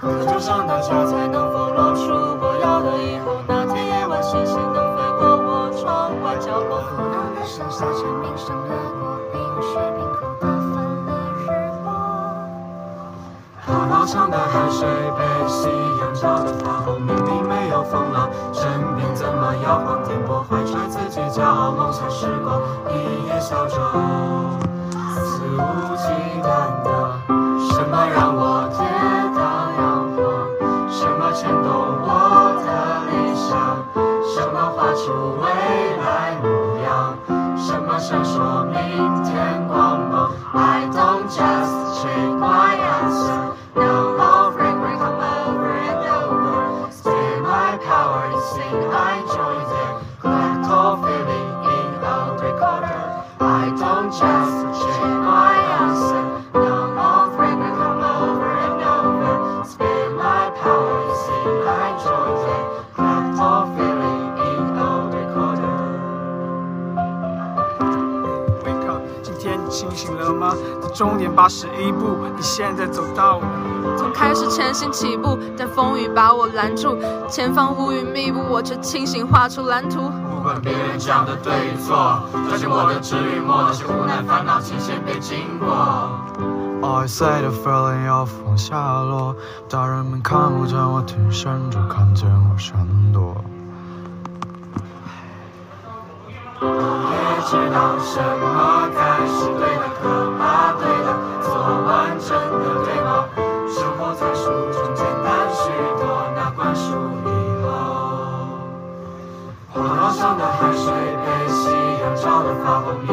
课桌上的教材能否露出我要的以后？那天夜晚星星能飞过我窗外角落。腐烂的盛夏蝉鸣声掠过冰雪冰口打翻了日落。跑道上的海水被夕阳照得发红，明明没有风浪，身边怎么摇晃颠簸？怀揣自己骄傲梦想时光，一叶小舟，肆无忌闪烁十一步，你现在走到了。从开始前行起步，但风雨把我拦住，前方乌云密布，我却清醒画出蓝图。不管别人讲的对与错，抓紧我的治愈墨，那些无奈烦恼，请先别经过。I say the feeling 要往下落，大人们看不见我，挺身就看见我闪躲。也知道什么才是对的，可水被夕阳照得发红，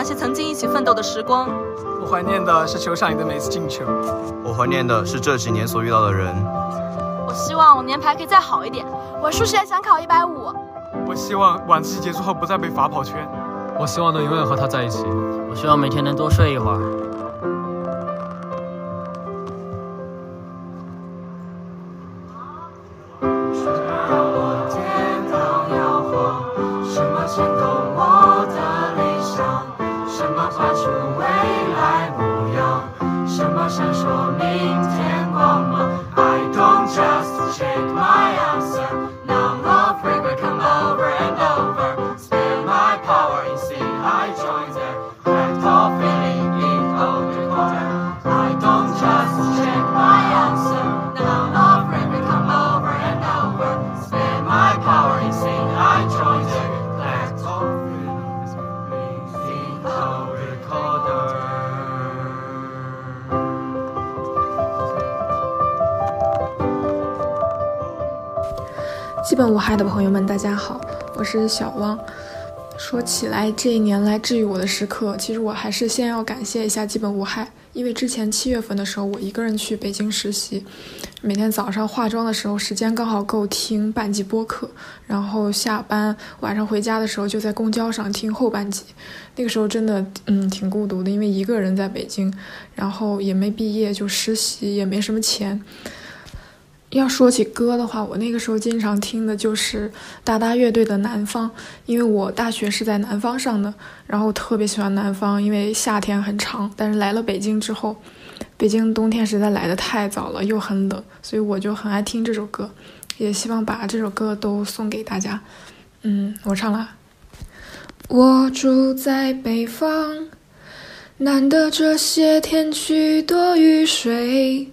那些曾经一起奋斗的时光。我怀念的是球场里的每次进球。我怀念的是这几年所遇到的人。我希望我年排可以再好一点。我数学想考一百五。我希望晚自习结束后不再被罚跑圈。我希望能永远和他在一起。我希望每天能多睡一会儿。的朋友们，大家好，我是小汪。说起来，这一年来治愈我的时刻，其实我还是先要感谢一下基本无害，因为之前七月份的时候，我一个人去北京实习，每天早上化妆的时候，时间刚好够听半集播客，然后下班晚上回家的时候，就在公交上听后半集。那个时候真的，嗯，挺孤独的，因为一个人在北京，然后也没毕业就实习，也没什么钱。要说起歌的话，我那个时候经常听的就是达达乐队的《南方》，因为我大学是在南方上的，然后特别喜欢南方，因为夏天很长。但是来了北京之后，北京冬天实在来得太早了，又很冷，所以我就很爱听这首歌，也希望把这首歌都送给大家。嗯，我唱了。我住在北方，难得这些天许多雨水。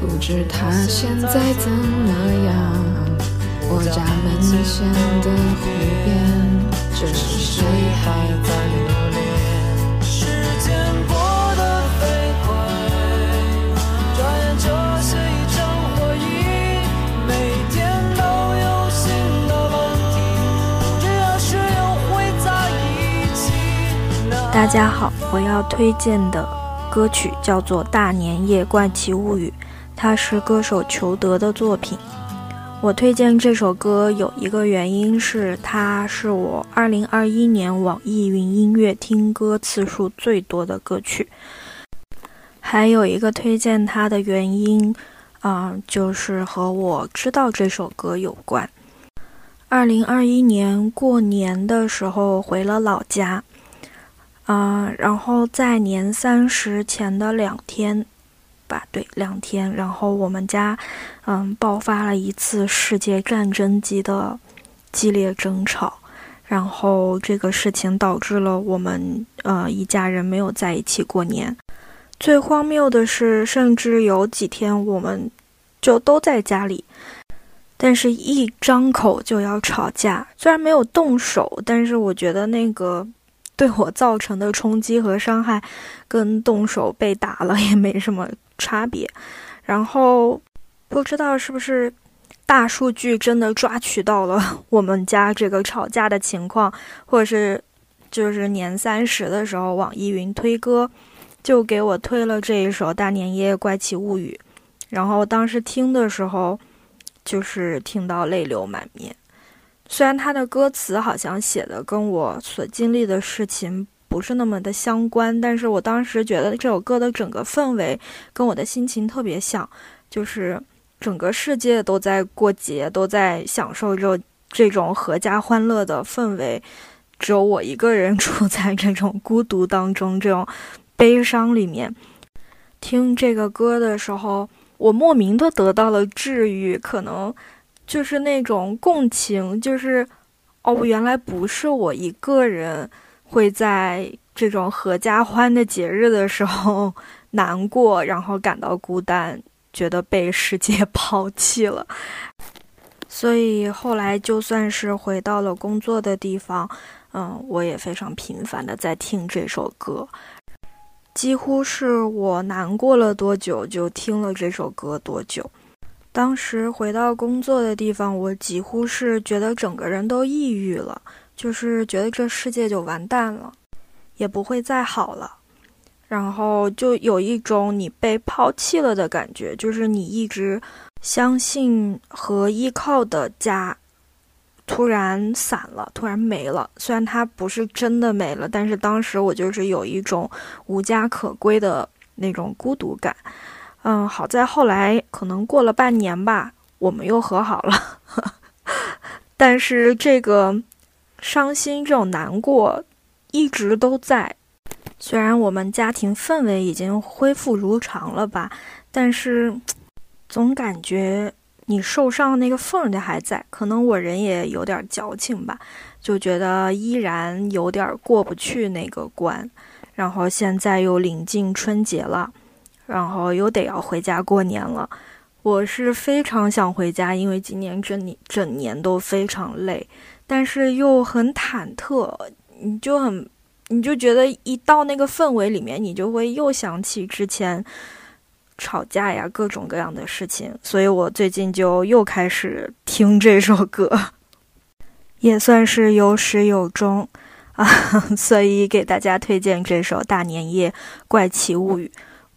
不知他现在怎么样？我家门前的湖边，这是谁还在努力？时间过得飞快，转眼就是一场回忆。每天都有新的问题，只要是又会在一起。大家好，我要推荐的歌曲叫做《大年夜怪奇物语》。它是歌手裘德的作品。我推荐这首歌有一个原因是，它是我2021年网易云音乐听歌次数最多的歌曲。还有一个推荐它的原因，啊，就是和我知道这首歌有关。2021年过年的时候回了老家，啊，然后在年三十前的两天。吧，对，两天，然后我们家，嗯，爆发了一次世界战争级的激烈争吵，然后这个事情导致了我们呃一家人没有在一起过年。最荒谬的是，甚至有几天我们就都在家里，但是一张口就要吵架。虽然没有动手，但是我觉得那个。对我造成的冲击和伤害，跟动手被打了也没什么差别。然后不知道是不是大数据真的抓取到了 [LAUGHS] 我们家这个吵架的情况，或者是就是年三十的时候，网易云推歌就给我推了这一首《大年夜怪奇物语》，然后当时听的时候就是听到泪流满面。虽然他的歌词好像写的跟我所经历的事情不是那么的相关，但是我当时觉得这首歌的整个氛围跟我的心情特别像，就是整个世界都在过节，都在享受着这种阖家欢乐的氛围，只有我一个人 [LAUGHS] 处在这种孤独当中，这种悲伤里面。听这个歌的时候，我莫名的得到了治愈，可能。就是那种共情，就是，哦，原来不是我一个人会在这种合家欢的节日的时候 [LAUGHS] 难过，然后感到孤单，觉得被世界 [LAUGHS] 抛弃了。所以后来就算是回到了工作的地方，嗯，我也非常频繁的在听这首歌，几乎是我难过了多久就听了这首歌多久。当时回到工作的地方，我几乎是觉得整个人都抑郁了，就是觉得这世界就完蛋了，也不会再好了，然后就有一种你被抛弃了的感觉，就是你一直。相信和依靠的家突然散了，突然没了。虽然它不是真的没了，但是当时我就是有一种无家可归的那种孤独感。嗯，好在后来可能过了半年吧，我们又和好了。[LAUGHS] 但是这个伤心、这种难过一直都在。虽然我们家庭氛围已经恢复如常了吧，但是。总感觉你受伤的那个缝儿还在，可能我人也有点矫情吧，就觉得依然有点过不去那个关。然后现在又临近春节了，然后又得要回家过年了。我是非常想回家，因为今年整年整年都非常累，但是又很忐忑。你就很，你就觉得一到那个氛围里面，你就会又想起之前。吵架呀，各种各样的事情，所以我最近就又开始听这首歌，[LAUGHS] 也算是有始有终啊。[LAUGHS] 所以给大家推荐这首《大年夜怪奇物语》，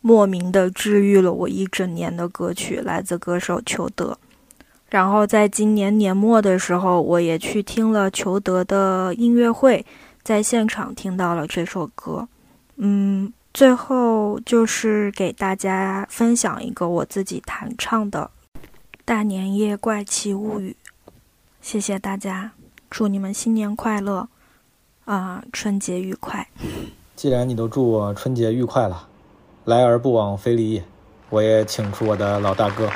莫名的治愈了我一整年的歌曲，来自歌手裘德。然后在今年年末的时候，我也去听了裘德的音乐会，在现场听到了这首歌，嗯。最后就是给大家分享一个我自己弹唱的《大年夜怪奇物语》，谢谢大家，祝你们新年快乐，啊，春节愉快。既然你都祝我春节愉快了，来而不往非礼也，我也请出我的老大哥。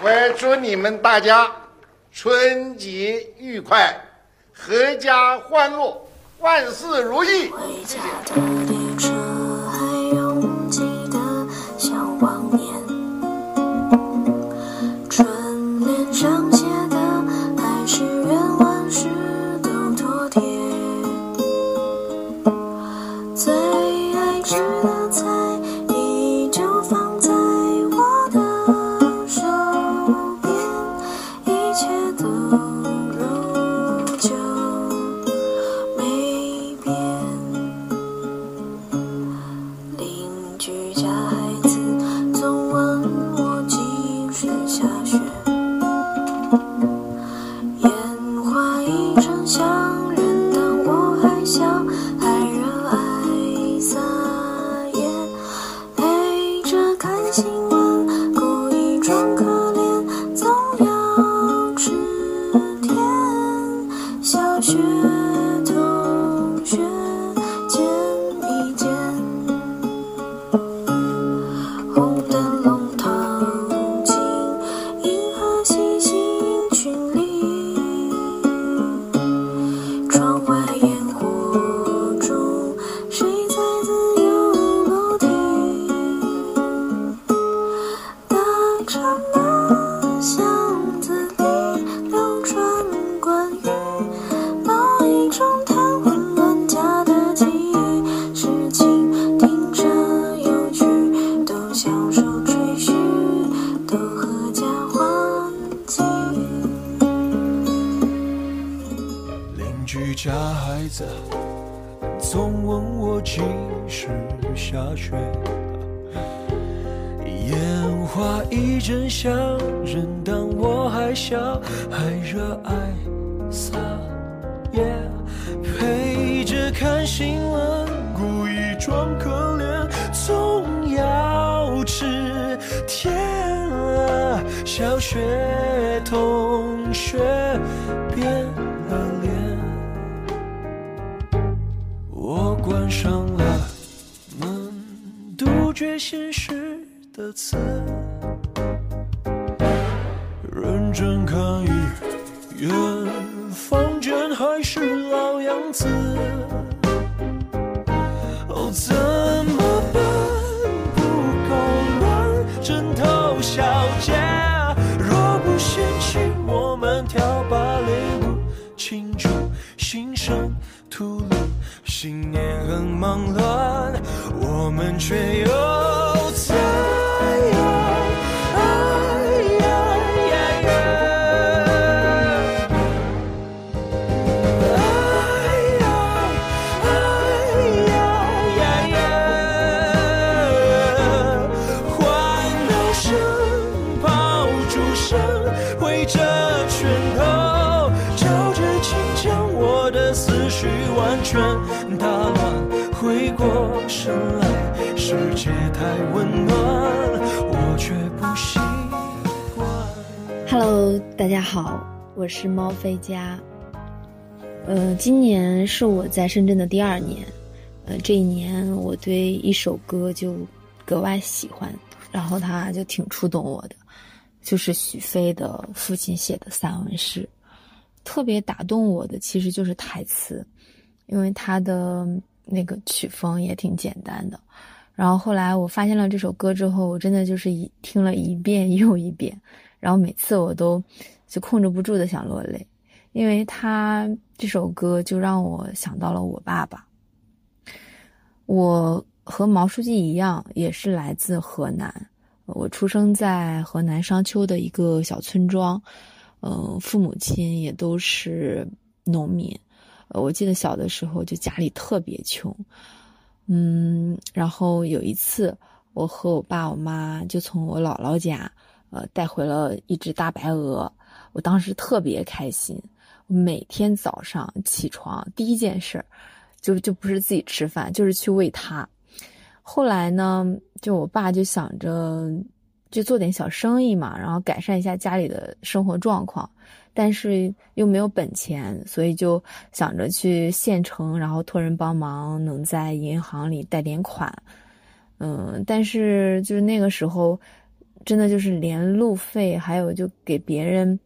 我也祝你们大家春节愉快，阖家欢乐，万事如意。老样大家好，我是猫飞家。呃，今年是我在深圳的第二年，呃，这一年我对一首歌就格外喜欢，然后它就挺触动我的，就是许飞的父亲写的散文诗。特别打动我的其实就是台词，因为他的那个曲风也挺简单的。然后后来我发现了这首歌之后，我真的就是一听了一遍又一遍，然后每次我都就控制不住的想落泪，因为他这首歌就让我想到了我爸爸。我和毛书记一样，也是来自河南，我出生在河南商丘的一个小村庄，嗯、父母亲也都是农民。我记得小的时候就家里特别穷，嗯，然后有一次我和我爸我妈就从我姥姥家，呃，带回了一只大白鹅，我当时特别开心。每天早上起床第一件事，就就不是自己吃饭，就是去喂它。后来呢，就我爸就想着就做点小生意嘛，然后改善一下家里的生活状况，但是又没有本钱，所以就想着去县城，然后托人帮忙，能在银行里贷点款。嗯，但是就是那个时候，真的就是连路费，还有就给别人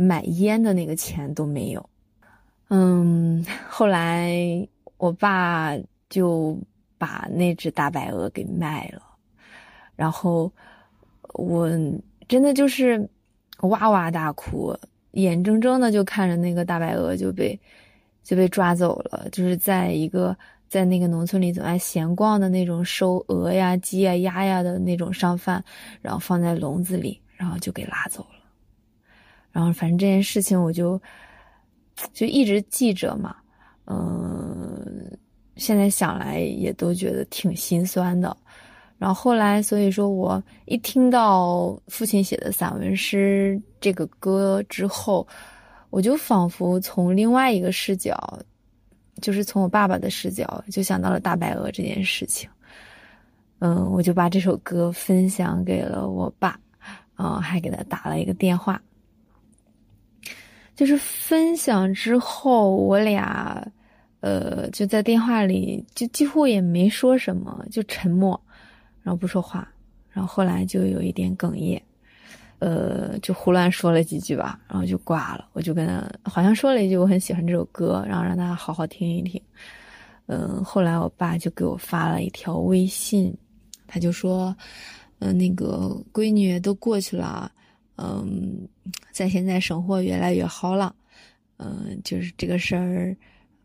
买烟的那个钱都没有。嗯，后来我爸就把那只大白鹅给卖了，然后我真的就是哇哇大哭，眼睁睁的就看着那个大白鹅就被就被抓走了，就是在一个在那个农村里总爱闲逛的那种收鹅呀、鸡呀、鸭呀的那种商贩，然后放在笼子里，然后就给拉走了。然后反正这件事情我就就一直记着嘛，嗯、现在想来也都觉得挺心酸的。然后后来，所以说我一听到父亲写的散文诗这个歌之后，我就仿佛从另外一个视角，就是从我爸爸的视角，就想到了大白鹅这件事情。嗯，我就把这首歌分享给了我爸，嗯，还给他打了一个电话。就是分享之后，我俩，呃，就在电话里就几乎也没说什么，就沉默，然后不说话，然后后来就有一点哽咽，呃，就胡乱说了几句吧，然后就挂了。我就跟他好像说了一句我很喜欢这首歌，然后让他好好听一听。嗯，后来我爸就给我发了一条微信，他就说，嗯、那个闺女都过去了。嗯，在现在生活越来越好了，嗯，就是这个事儿，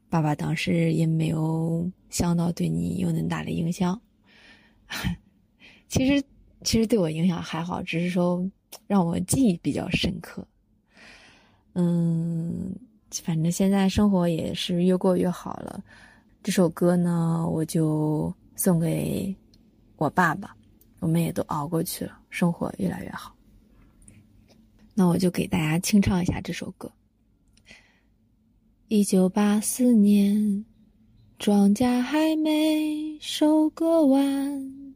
爸爸当时也没有想到对你有那么大的影响。[LAUGHS] 其实，其实对我影响还好，只是说让我记忆比较深刻。嗯，反正现在生活也是越过越好了。这首歌呢，我就送给我爸爸，我们也都熬过去了，生活越来越好。那我就给大家清唱一下这首歌。一九八四年，庄稼还没收割完，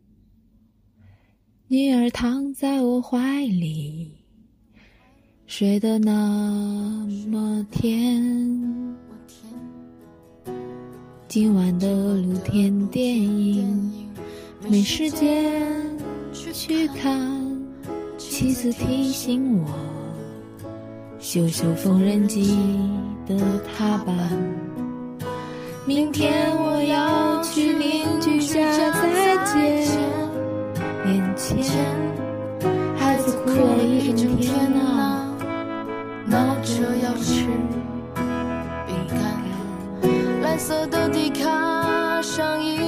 女儿躺在我怀里，睡得那么甜。今晚的露天电影没时间去看。妻子提醒我，修修缝纫机的踏板。明天我要去邻居家再见。眼前，孩子哭了一整天啊，闹着要吃饼干。蓝色的迪卡上衣，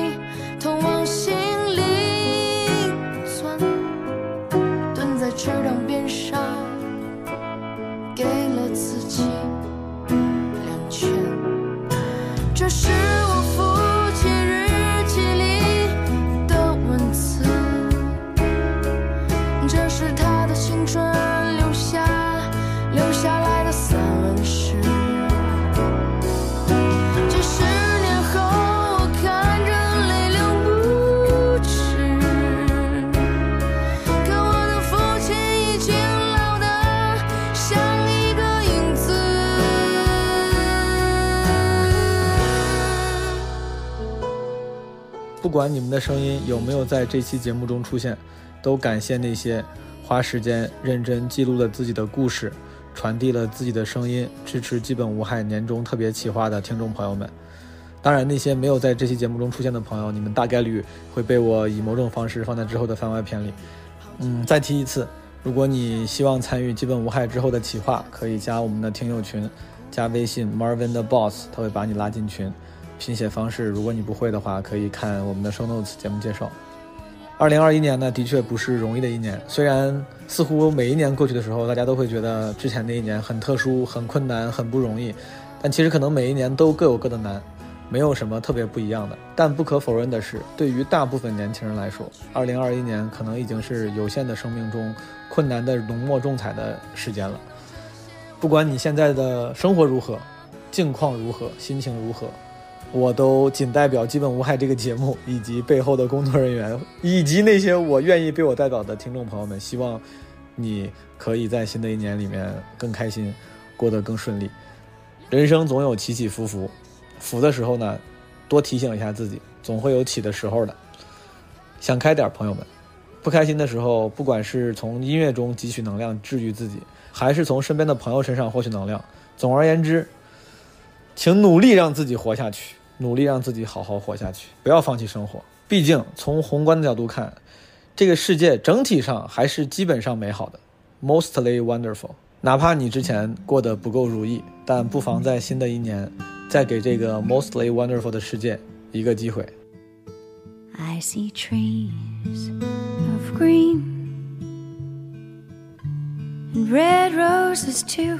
不管你们的声音有没有在这期节目中出现，都感谢那些花时间认真记录了自己的故事，传递了自己的声音，支持基本无害年终特别企划的听众朋友们。当然，那些没有在这期节目中出现的朋友，你们大概率会被我以某种方式放在之后的番外篇里。嗯，再提一次，如果你希望参与基本无害之后的企划，可以加我们的听友群，加微信 Marvin 的 Boss，他会把你拉进群。拼写方式，如果你不会的话，可以看我们的 show notes 节目介绍。二零二一年呢，的确不是容易的一年。虽然似乎每一年过去的时候，大家都会觉得之前那一年很特殊、很困难、很不容易，但其实可能每一年都各有各的难，没有什么特别不一样的。但不可否认的是，对于大部分年轻人来说，二零二一年可能已经是有限的生命中困难的浓墨重彩的时间了。不管你现在的生活如何，境况如何，心情如何。我都仅代表《基本无害》这个节目，以及背后的工作人员，[LAUGHS] 以及那些我愿意被我代表的听众朋友们，希望你可以在新的一年里面更开心，过得更顺利。人生总有起起伏伏，伏的时候呢，多提醒一下自己，总会有起的时候的。想开点，朋友们。不开心的时候，不管是从音乐中汲取能量治愈自己，还是从身边的朋友身上获取能量，总而言之，请努力让自己活下去。努力让自己好好活下去，不要放弃生活。毕竟从宏观的角度看，这个世界整体上还是基本上美好的，mostly wonderful。哪怕你之前过得不够如意，但不妨在新的一年，再给这个 mostly wonderful 的世界一个机会。I see trees of green and red roses too.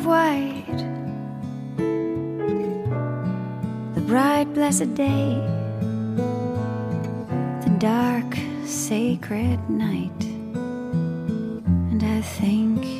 of white. The bright, blessed day, the dark, sacred night. And I think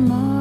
tomorrow.